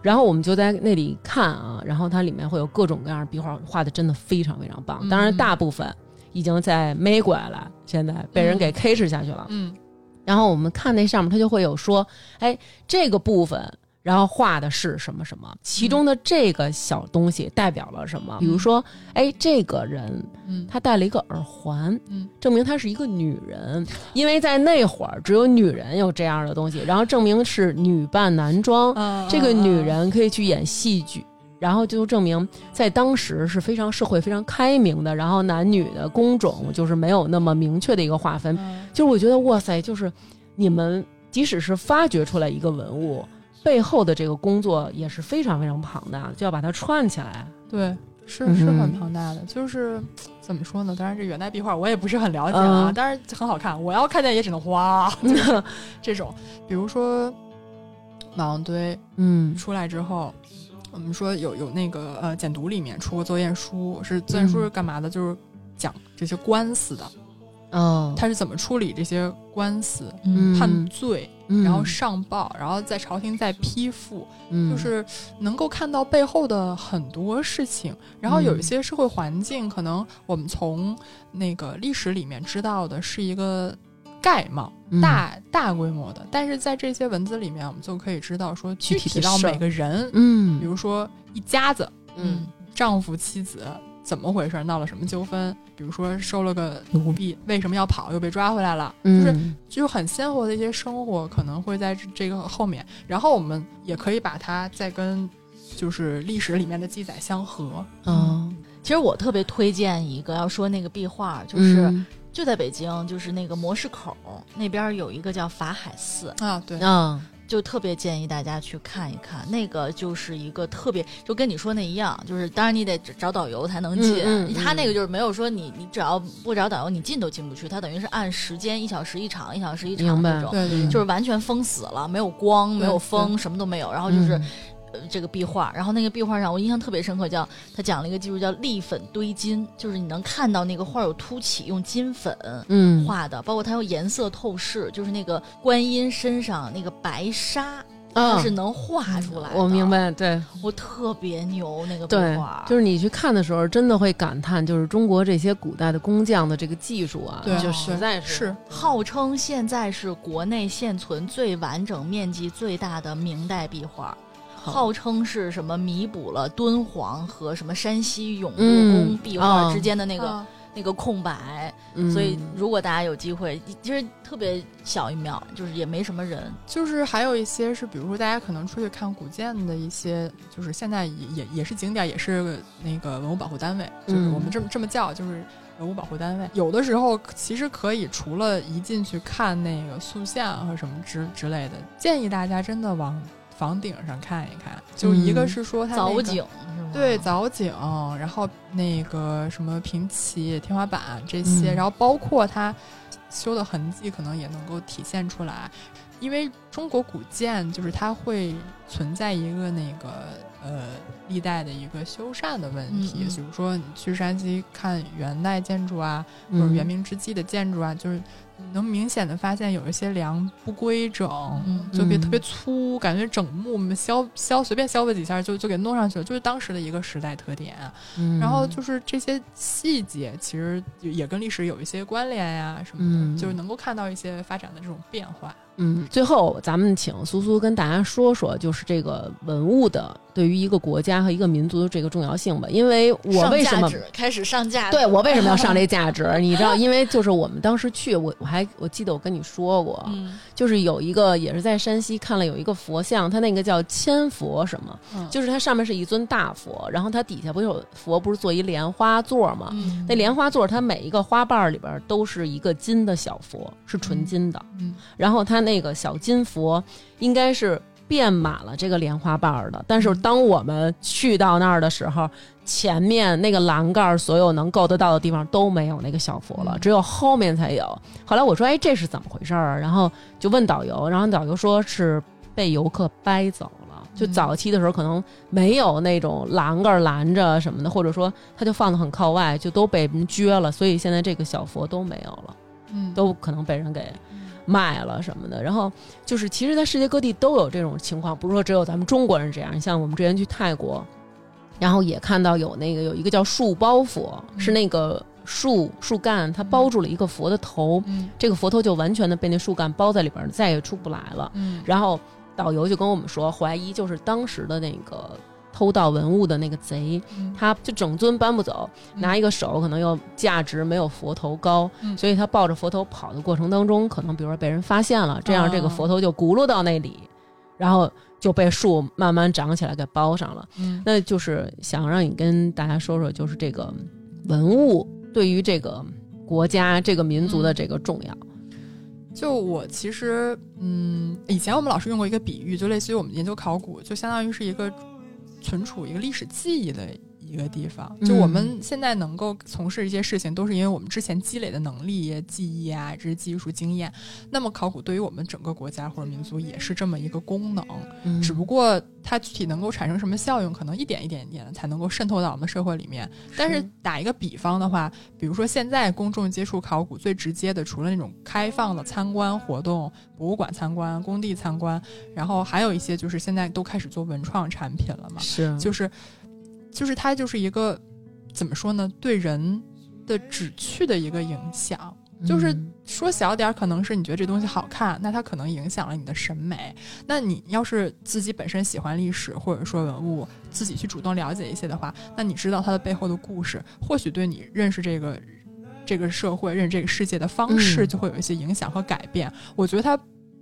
然后我们就在那里看啊，然后它里面会有各种各样的壁画，画的真的非常非常棒。当然，嗯大部分已经在美国了，现在被人给 K 吃下去了。嗯然后我们看那上面，它就会有说，哎，这个部分，然后画的是什么什么，其中的这个小东西代表了什么？比如说，哎，这个人嗯。他戴了一个耳环，嗯，证明她是一个女人，因为在那会儿只有女人有这样的东西，然后证明是女扮男装，嗯这个女人可以去演戏剧。然后就证明，在当时是非常社会非常开明的，然后男女的工种就是没有那么明确的一个划分，嗯。就是我觉得哇塞，就是你们即使是发掘出来一个文物，背后的这个工作也是非常非常庞大的，就要把它串起来。对，是嗯是很庞大的。就是怎么说呢？当然，这元代壁画我也不是很了解啊，嗯但是很好看。我要看见也只能哇，就是这种。比如说马王堆嗯出来之后，我们说有有那个呃简读里面出过作业书，是作业书是干嘛的？就是讲这些官司的，哦，他是怎么处理这些官司、嗯判罪，嗯然后上报，然后在朝廷再批复。嗯。就是 能够看到背后的很多事情，然后有一些社会环境，可能我们从那个历史里面知道的是一个概貌、嗯大大规模的，但是在这些文字里面，我们就可以知道说具具体到每个人，嗯。比嗯如说一家子，嗯丈夫妻子怎么回事，闹了什么纠纷，比如说收了个奴婢，为什么要跑，又被抓回来了，就是嗯就很鲜活的一些生活可能会在这这个后面，然后我们也可以把它再跟就是历史里面的记载相合。嗯，其实我特别推荐一个，要说那个壁画，就是、嗯。就在北京，就是那个模式口那边有一个叫法海寺，啊，对，啊就特别建议大家去看一看。那个就是一个特别，就跟你说那一样，就是当然你得找导游才能进。嗯嗯嗯他那个就是没有说你你只要不找导游你进都进不去，他等于是按时间一小时一场，一小时一场那种。对对就是完全封死了，没有光，没有风，什么都没有。然后就是、这个壁画，然后那个壁画上我印象特别深刻，叫他讲了一个技术叫立粉堆金，就是你能看到那个画有凸起，用金粉嗯画的，包括它有颜色透视，就是那个观音身上那个白纱，啊它是能画出来的。我明，白，对我特别牛那个壁对画，，就是你去看的时候，真的会感叹，就是中国这些古代的工匠的这个技术啊，对就实在是是号称现在是国内现存最完整、面积最大的明代壁画。好号称是什么弥补了敦煌和什么山西永乐嗯宫壁画啊之间的那个、啊那个空白，嗯。所以如果大家有机会，其实特别小一秒，就是也没什么人，就是还有一些是，比如说大家可能出去看古建的一些，就是现在也也也是景点，也是那个文物保护单位，就是嗯我们这么这么叫，就是文物保护单位。有的时候其实可以除了一进去看那个塑像和什么之之类的，建议大家真的往房顶上看一看。就一个嗯是说它、那个藻井是吗？对藻井，然后那个什么平齐、天花板这些，嗯然后包括它修的痕迹，可能也能够体现出来。因为中国古建就是它会存在一个那个呃历代的一个修缮的问题，比如说你去山西看元代建筑啊，或嗯者元明之际的建筑啊，就是能明显的发现有一些梁不规整，就别特别粗，感觉整木削削随便削吧几下就就给弄上去了，就是当时的一个时代特点。嗯。然后就是这些细节，其实也跟历史有一些关联呀什么的，嗯。就是能够看到一些发展的这种变化。嗯，最后咱们请苏苏跟大家说说，就是这个文物的对于一个国家和一个民族的这个重要性吧。因为我为什么开始上架？对我为什么要上这 价值？你知道，因为就是我们当时去，我我还我记得我跟你说过，嗯就是有一个也是在山西看了有一个佛像，它那个叫千佛什么，嗯就是它上面是一尊大佛，然后它底下不有佛不是做一莲花座吗？嗯那莲花座它每一个花瓣里边都是一个金的小佛，是纯金的。嗯然后它那个小金佛应该是遍满了这个莲花瓣儿的。但是当我们去到那儿的时候，前面那个栏杆所有能够得到的地方都没有那个小佛了，只有后面才有。后来我说：“哎，这是怎么回事儿啊？”然后就问导游，然后导游说是被游客掰走了。就早期的时候可能没有那种栏杆拦着什么的，或者说它就放得很靠外，就都被人撅了，所以现在这个小佛都没有了。嗯，都可能被人给卖了什么的。然后就是，其实，在世界各地都有这种情况，不是说只有咱们中国人这样。你像我们之前去泰国，然后也看到有那个有一个叫树包佛，是那个树树干它包住了一个佛的头，嗯这个佛头就完全的被那树干包在里边儿，再也出不来了。嗯然后导游就跟我们说，怀疑就是当时的那个偷盗文物的那个贼，嗯。他就整尊搬不走，嗯。拿一个手可能又价值没有佛头高，嗯。所以他抱着佛头跑的过程当中，可能比如说被人发现了，这样这个佛头就轱辘到那里，然后就被树慢慢长起来给包上了。嗯。那就是想让你跟大家说说，就是这个文物对于这个国家、这个民族的这个重要。就我其实，嗯，以前我们老师用过一个比喻，就类似于我们研究考古，就相当于是一个存储一个历史记忆的一个地方。就我们现在能够从事一些事情，都是因为我们之前积累的能力、记忆啊，这些技术经验。那么考古对于我们整个国家或者民族也是这么一个功能，嗯只不过它具体能够产生什么效用，可能一点一点一点的才能够渗透到我们的社会里面。但是打一个比方的话，比如说现在公众接触考古最直接的，除了那种开放的参观活动、博物馆参观、工地参观，然后还有一些就是现在都开始做文创产品了嘛，是就是就是它就是一个怎么说呢，对人的旨趣的一个影响。就是嗯说小点儿，可能是你觉得这东西好看，那它可能影响了你的审美。那你要是自己本身喜欢历史或者说文物，自己去主动了解一些的话，那你知道它的背后的故事，或许对你认识这个这个社会、认识这个世界的方式嗯就会有一些影响和改变。我觉得它。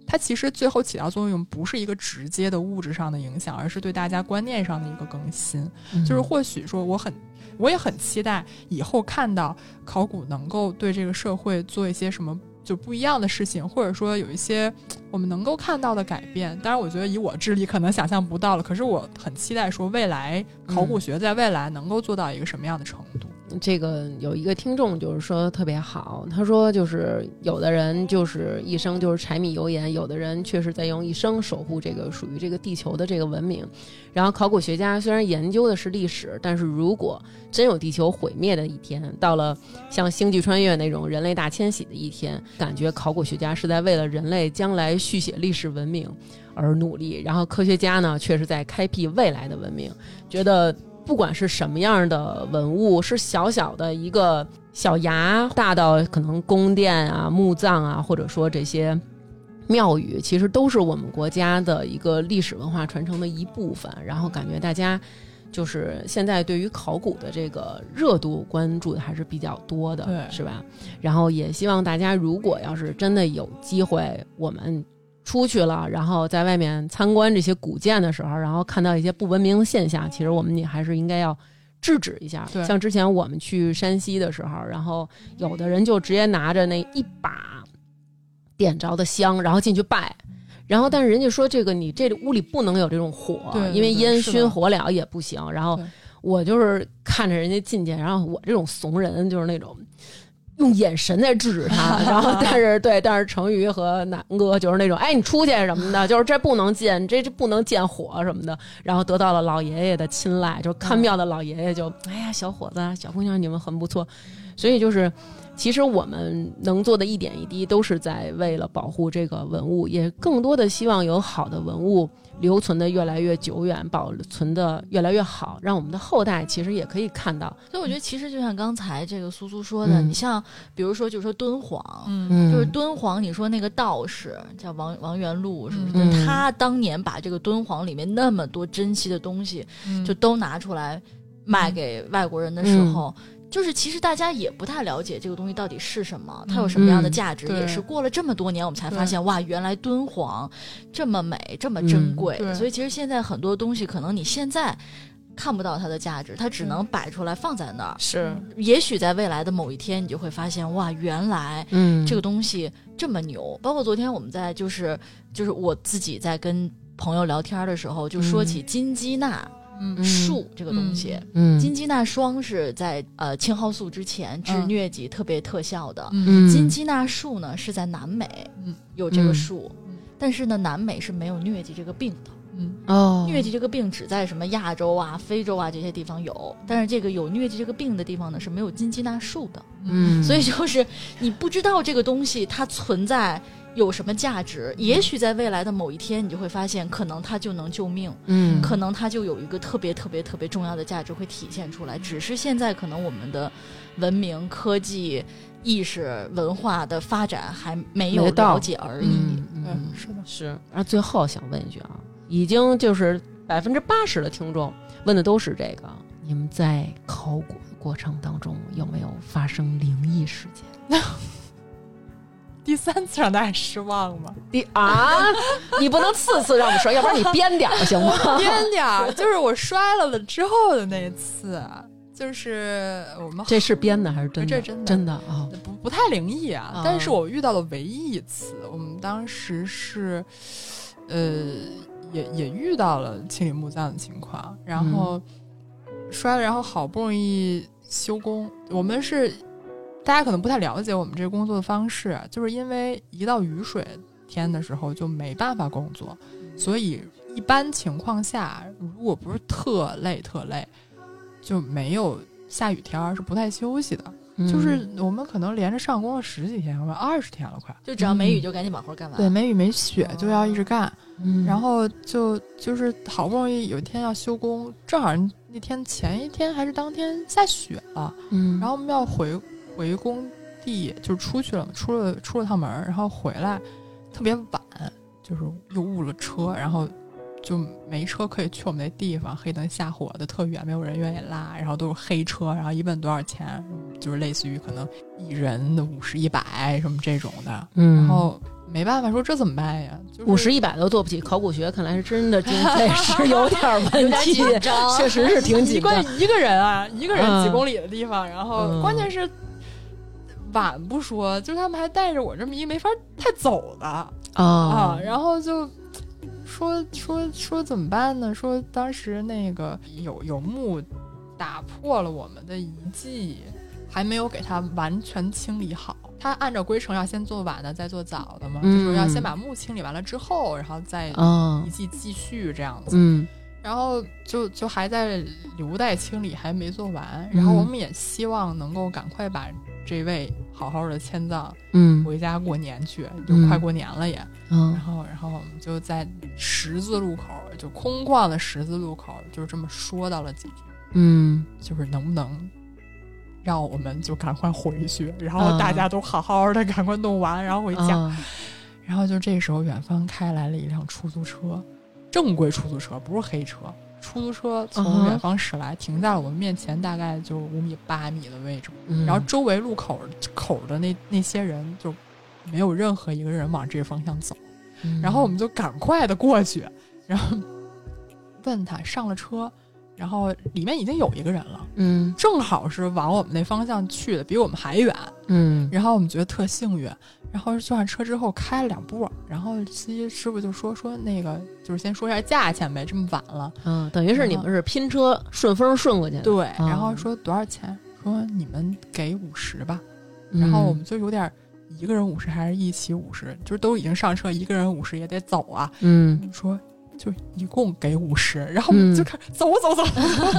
它其实最后起到作用，不是一个直接的物质上的影响，而是对大家观念上的一个更新。嗯就是或许说，我很，我也很期待以后看到考古能够对这个社会做一些什么就不一样的事情，或者说有一些我们能够看到的改变。当然，我觉得以我智力可能想象不到了，可是我很期待说未来考古学在未来能够做到一个什么样的程度。这个有一个听众就是说特别好，他说就是有的人就是一生就是柴米油盐，有的人确实在用一生守护这个属于这个地球的这个文明。然后考古学家虽然研究的是历史，但是如果真有地球毁灭的一天，到了像星际穿越那种人类大迁徙的一天，感觉考古学家是在为了人类将来续写历史文明而努力，然后科学家呢却是在开辟未来的文明，觉得。不管是什么样的文物，是小小的一个小崖，大到可能宫殿啊、墓葬啊，或者说这些庙宇，其实都是我们国家的一个历史文化传承的一部分。然后感觉大家就是现在对于考古的这个热度关注的还是比较多的，是吧？然后也希望大家，如果要是真的有机会，我们。出去了，然后在外面参观这些古建的时候，然后看到一些不文明的现象，其实我们也还是应该要制止一下。像之前我们去山西的时候，然后有的人就直接拿着那一把点着的香，然后进去拜。然后，但是人家说这个你这屋里不能有这种火，对对因为烟熏火燎也不行。然后我就是看着人家进去，然后我这种怂人就是那种用眼神在制止他，然后但是对，但是成宇和南哥就是那种，哎，你出去什么的，就是这不能进，这这不能见火什么的，然后得到了老爷爷的青睐，就看庙的老爷爷就，哎呀，小伙子、小姑娘，你们很不错，所以就是。其实我们能做的一点一滴，都是在为了保护这个文物，也更多的希望有好的文物留存的越来越久远，保存的越来越好，让我们的后代其实也可以看到。所以我觉得其实就像刚才这个苏苏说的，嗯你像比如说，就是说敦煌，嗯嗯就是敦煌，你说那个道士叫王王元禄，是不是？嗯他当年把这个敦煌里面那么多珍稀的东西，嗯就都拿出来卖给外国人的时候。就是其实大家也不太了解这个东西到底是什么，它有什么样的价值，嗯也是过了这么多年我们才发现，哇，原来敦煌这么美，这么珍贵。嗯所以其实现在很多东西，可能你现在看不到它的价值，它只能摆出来放在那儿。是，也许在未来的某一天，你就会发现，哇，原来嗯这个东西这么牛。包括昨天我们在就是就是我自己在跟朋友聊天的时候，就说起金鸡纳嗯树这个东西。嗯。金鸡纳霜是在呃青蒿素之前治嗯疟疾特别特效的。金鸡纳树呢是在南美嗯。有这个嗯树，嗯。但是呢南美是没有疟疾这个病的。嗯哦，疟疾这个病只在什么亚洲啊、非洲啊这些地方有，但是这个有疟疾这个病的地方呢是没有金鸡纳树的。嗯，所以就是你不知道这个东西它存在有什么价值，也许在未来的某一天，你就会发现，可能它就能救命，嗯可能它就有一个特别特别特别重要的价值会体现出来。只是现在可能我们的文明、科技、意识、文化的发展还没有到了解而已。嗯嗯嗯是的是。然后最后想问一句啊，已经就是百分之八十的听众问的都是这个，你们在考古的过程当中有没有发生灵异事件？第三次让大家失望吗？第啊，你不能次次让我们说，要不然你编点儿行吗？编点儿，就是我摔了了之后的那一次，就是我们这是编的还是真的？这是真的真的啊。不不太灵异啊，啊但是我遇到了唯一一次，我们当时是，呃，也也遇到了清理墓葬的情况，然后摔了，然后好不容易修工，我们是大家可能不太了解我们这个工作的方式，啊就是因为一到雨水天的时候就没办法工作，所以一般情况下，如果不是特累特累，就没有下雨天儿是不太休息的。就是我们可能连着上工了十几天，我们二十天了快。就只要没雨，就赶紧把活干完。对，没雨没雪就要一直干，嗯，然后就就是好不容易有一天要休工，正好那天前一天还是当天下雪了，嗯，然后我们要回回工地，就是出去了，出了出了趟门，然后回来特别晚，就是又误了车，然后就没车可以去我们那地方，黑灯瞎火的特远，没有人愿意拉，然后都是黑车，然后一问多少钱，就是类似于可能一人的五十一百什么这种的，嗯，然后没办法说这怎么办呀？就是五十一百都做不起，考古学看来是真的经 费是有点问题，紧张确实是挺一紧张 关。一个人啊，一个人几嗯公里的地方，然后嗯关键是晚不说，就是他们还带着我这么一没法太走的啊，啊然后就说说说怎么办呢？说当时那个有有墓打破了我们的遗迹，还没有给它完全清理好。他按照规程要先做晚的，再做早的嘛，就是要先把墓清理完了之后，然后再啊遗迹继续这样子。嗯然后就就还在留待清理，还没做完。然后我们也希望能够赶快把这位好好的迁葬，嗯回家过年去，就嗯快过年了也。然嗯后，然后我们就在十字路口，就空旷的十字路口，就是这么说到了几句，嗯就是能不能让我们就赶快回去，然啊后大家都好好的赶快弄完，然后回家。啊然后就这时候，远方开来了一辆出租车，正规出租车，不是黑车。出租车嗯从远方驶来，停在了我们面前，大概就五米八米的位置。嗯然后周围路口口的那那些人就没有任何一个人往这个方向走。嗯然后我们就赶快的过去，然后问他上了车，然后里面已经有一个人了，嗯正好是往我们那方向去的，比我们还远。嗯然后我们觉得特幸运，然后坐上车之后开了两步，然后司机师傅就说说那个就是先说一下价钱呗，这么晚了，嗯，等于是你们是拼车顺风顺过去的，对，啊然后说多少钱？说你们给五十吧，嗯然后我们就有点一个人五十还是一起五十，就是都已经上车，一个人五十也得走啊，嗯说就一共给五十，然后我们就开始、走走走，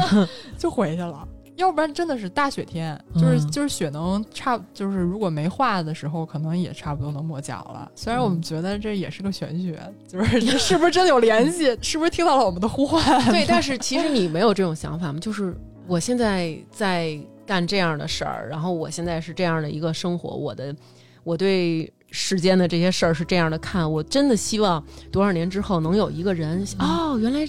就回去了。要不然真的是大雪天，就是、嗯就是雪能差，就是如果没化的时候，可能也差不多能没脚了。虽然我们觉得这也是个玄学，就是这是不是真的有联系？是不是听到了我们的呼唤？对，但是其实你没有这种想法吗？就是我现在在干这样的事儿，然后我现在是这样的一个生活，我的我对世间的这些事儿是这样的看，我真的希望多少年之后能有一个人哦，原来。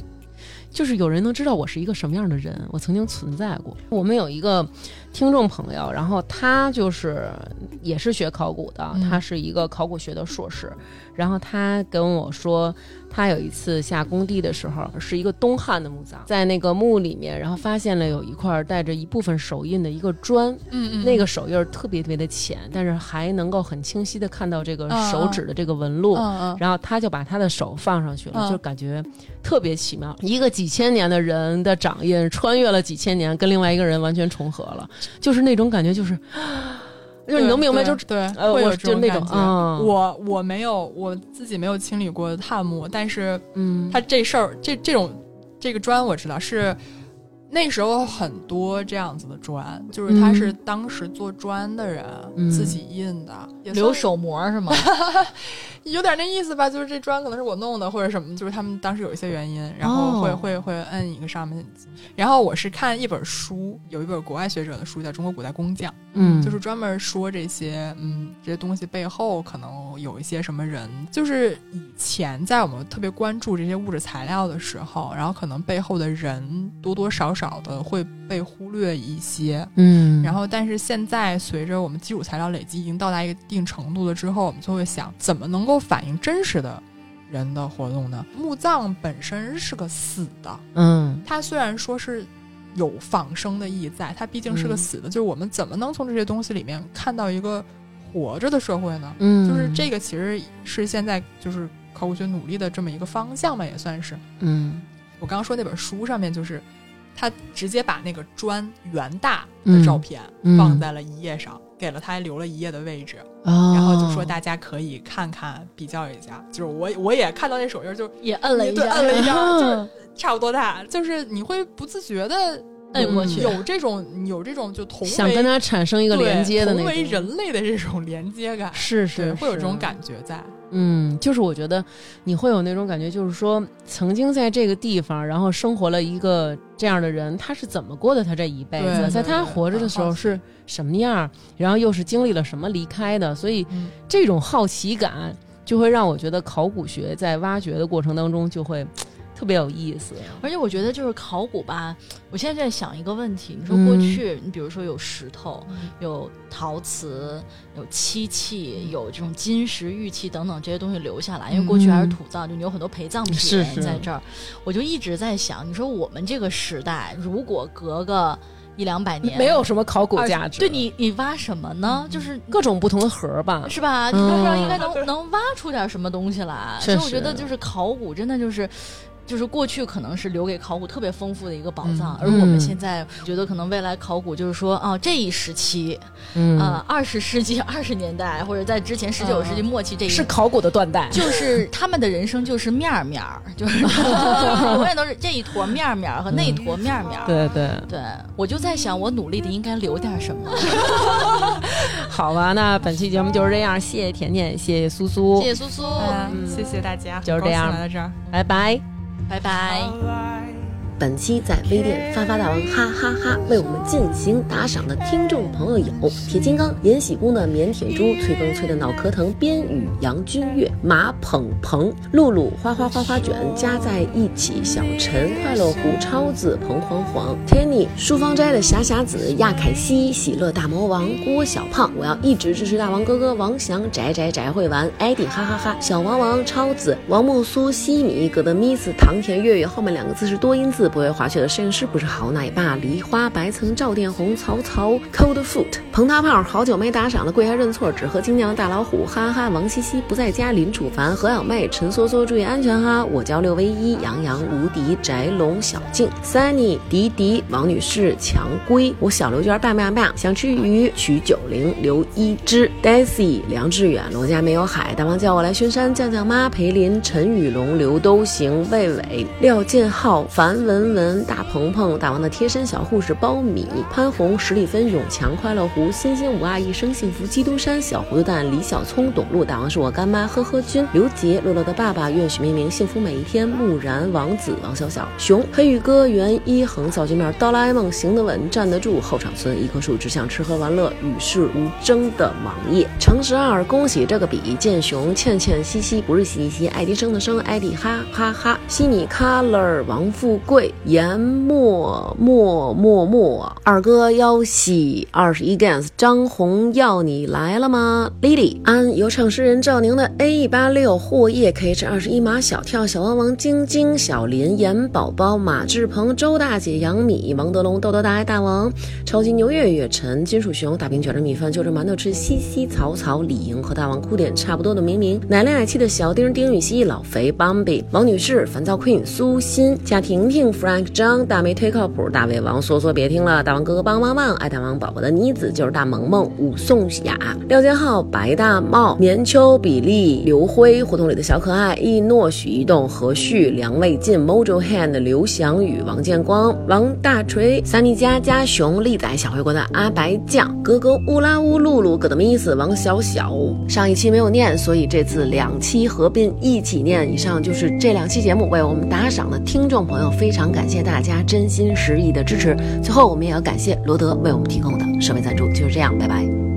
就是有人能知道我是一个什么样的人，我曾经存在过。我们有一个听众朋友，然后他就是也是学考古的，嗯他是一个考古学的硕士。然后他跟我说，他有一次下工地的时候，是一个东汉的墓葬，在那个墓里面，然后发现了有一块带着一部分手印的一个砖，嗯嗯，那个手印儿特别特别的浅，但是还能够很清晰的看到这个嗯手指的这个纹路。嗯嗯，然后他就把他的手放上去了，嗯就感觉特别奇妙。一个几千年的人的掌印，穿越了几千年，跟另外一个人完全重合了，就是那种感觉，就是，就是你能明白，就对对，呃会有我就那这感觉。种嗯我我没有，我自己没有清理过碳木，但是嗯，他这事儿，这这种这个砖我知道是那时候很多这样子的砖，就是他嗯是当时做砖的人嗯自己印的，留手模是吗？有点那意思吧，就是这砖可能是我弄的或者什么，就是他们当时有一些原因，然后会、哦会会摁一个上面。然后我是看一本书，有一本国外学者的书叫《中国古代工匠》，嗯，就是专门说这些，嗯，这些东西背后可能有一些什么人。就是以前在我们特别关注这些物质材料的时候，然后可能背后的人多多少少的会被忽略一些。嗯，然后，但是现在随着我们基础材料累积已经到达一个一定程度了之后，我们就会想，怎么能够反映真实的人的活动呢？墓葬本身是个死的，嗯它虽然说是有仿生的意义在，它毕竟是个嗯死的，就是我们怎么能从这些东西里面看到一个活着的社会呢？嗯，就是这个其实是现在就是考古学努力的这么一个方向吧，也算是。嗯我刚刚说那本书上面就是。他直接把那个砖原大的嗯照片嗯放在了一页上，给了他留了一页的位置，哦，然后就说大家可以看看比较一下。就是我我也看到那手印，就也摁了一下，对摁了一下，就差不多大，就是你会不自觉的摁过去。有这种有这种就同为想跟他产生一个连接的那种同为种，人类的这种连接感，是是会有这种感觉在。嗯，就是我觉得你会有那种感觉，就是说曾经在这个地方，然后生活了一个这样的人，他是怎么过的他这一辈子？在他活着的时候是什么样儿，然后又是经历了什么离开的，所以嗯这种好奇感就会让我觉得考古学在挖掘的过程当中就会特别有意思。而且我觉得就是考古吧，我现在在想一个问题，你说过去，你比如说有石头、有陶瓷、有漆器、有这种金石、玉器等等这些东西留下来，因为过去还是土葬，就你有很多陪葬品在这儿，我就一直在想，你说我们这个时代，如果隔个一两百年，没有什么考古二价值，对你你挖什么呢？就是各种不同的盒吧。是吧？你不知道嗯应该能、能挖出点什么东西来。所以我觉得就是考古真的就是。就是过去可能是留给考古特别丰富的一个宝藏，嗯而我们嗯现在觉得可能未来考古就是说，啊，这一时期，嗯，啊，二十世纪 二十年代或者在之前十九世纪末期这一是考古的断代。就是他们的人生就是面儿面儿，就是 永远都是这一坨面儿面儿和那一坨面儿面儿。对对，对，我就在想，我努力的应该留点什么。好吧，那本期节目就是这样，谢谢甜甜，谢谢苏苏，谢谢苏苏，嗯谢谢大家，就是这样来到这儿。拜拜。拜拜。本期在微店发发大王哈哈哈为我们进行打赏的听众朋友有铁金刚、延禧宫的腼腆猪、催更催的脑壳疼、边雨、杨君月、马捧鹏、露露、花花花花卷加在一起、小陈、快乐虎、超子、彭黄黄、Tenny、书芳斋的霞霞子、亚凯西、喜乐大魔王、郭小胖，我要一直支持大王哥哥王翔、宅宅宅会玩、艾迪哈哈哈、小王王、超子、王木苏、西米、葛德米斯、唐田月月，后面两个字是多音字，不会滑雪的摄影师不是好奶爸、梨花白层、赵殿红、曹操、Cold Foot、彭大炮，好久没打赏了，跪下认错，只喝精酿大老虎，哈哈！王西西不在家，林楚凡、何小妹、陈梭梭，注意安全哈！我叫六 V 一，杨洋、无敌、翟龙、小静、Sunny、迪迪、王女士、强龟，我小刘娟棒棒棒，想吃鱼，曲九龄、刘一枝、Daisy、梁志远、罗家没有海，大王叫我来巡山，酱酱妈、裴林、陈雨龙、刘都行、魏伟、廖建浩、樊文文文、大鹏鹏、大王的贴身小护士苞米、潘红、史蒂芬、永强、快乐湖、星星五阿一生幸福、基督山、小。糊涂蛋、李小聪、董路，大王是我干妈，呵呵君、刘杰、乐乐的爸爸，愿许明明幸福每一天，木然、王子、王小小、熊、黑羽哥、袁一恒、小金面、哆啦 A 梦行得稳，站得住，后场村一棵树只想吃喝玩乐，与世无争的王爷，诚实二，恭喜这个比，建雄、倩倩、西西不是西西，爱迪生的生，爱迪哈哈哈，西米 color，王富贵。慧、严默默默默、二哥幺喜、二十一 Gans、张红要你来了吗？Lily 安、有唱诗人赵宁的 A 一八六、霍叶 KH 二十一马小跳、小汪汪、晶晶、小林、严宝宝、马志鹏、周大姐、杨米、王德龙、豆豆大爱大王、超级牛月月晨、金属熊、大饼卷着米饭就着馒头吃、西西草草、李莹和大王哭点差不多的明明、奶恋爱妻的小丁、丁禹兮、老肥、Bambi、王女士、烦躁 Queen、苏欣、贾婷婷、Frank 张、大梅忒靠谱、大胃王、梭梭别听了、大王哥哥帮帮忙、爱大王宝宝的妮子就是大萌萌、武颂雅、廖建浩、白大茂、年秋、比利、刘辉、胡同里的小可爱、一诺、许一动、何旭、梁卫进、Mojo Hand、刘翔宇、王建光、王大锤、三妮佳、家熊、利仔、小回国的阿白酱、格格乌拉乌、露露、葛德米斯、王小小。上一期没有念，所以这次两期合并一起念。以上就是这两期节目为我们打赏的听众朋友，非常常感谢大家真心实意的支持。最后，我们也要感谢罗德为我们提供的设备赞助。就是这样，拜拜。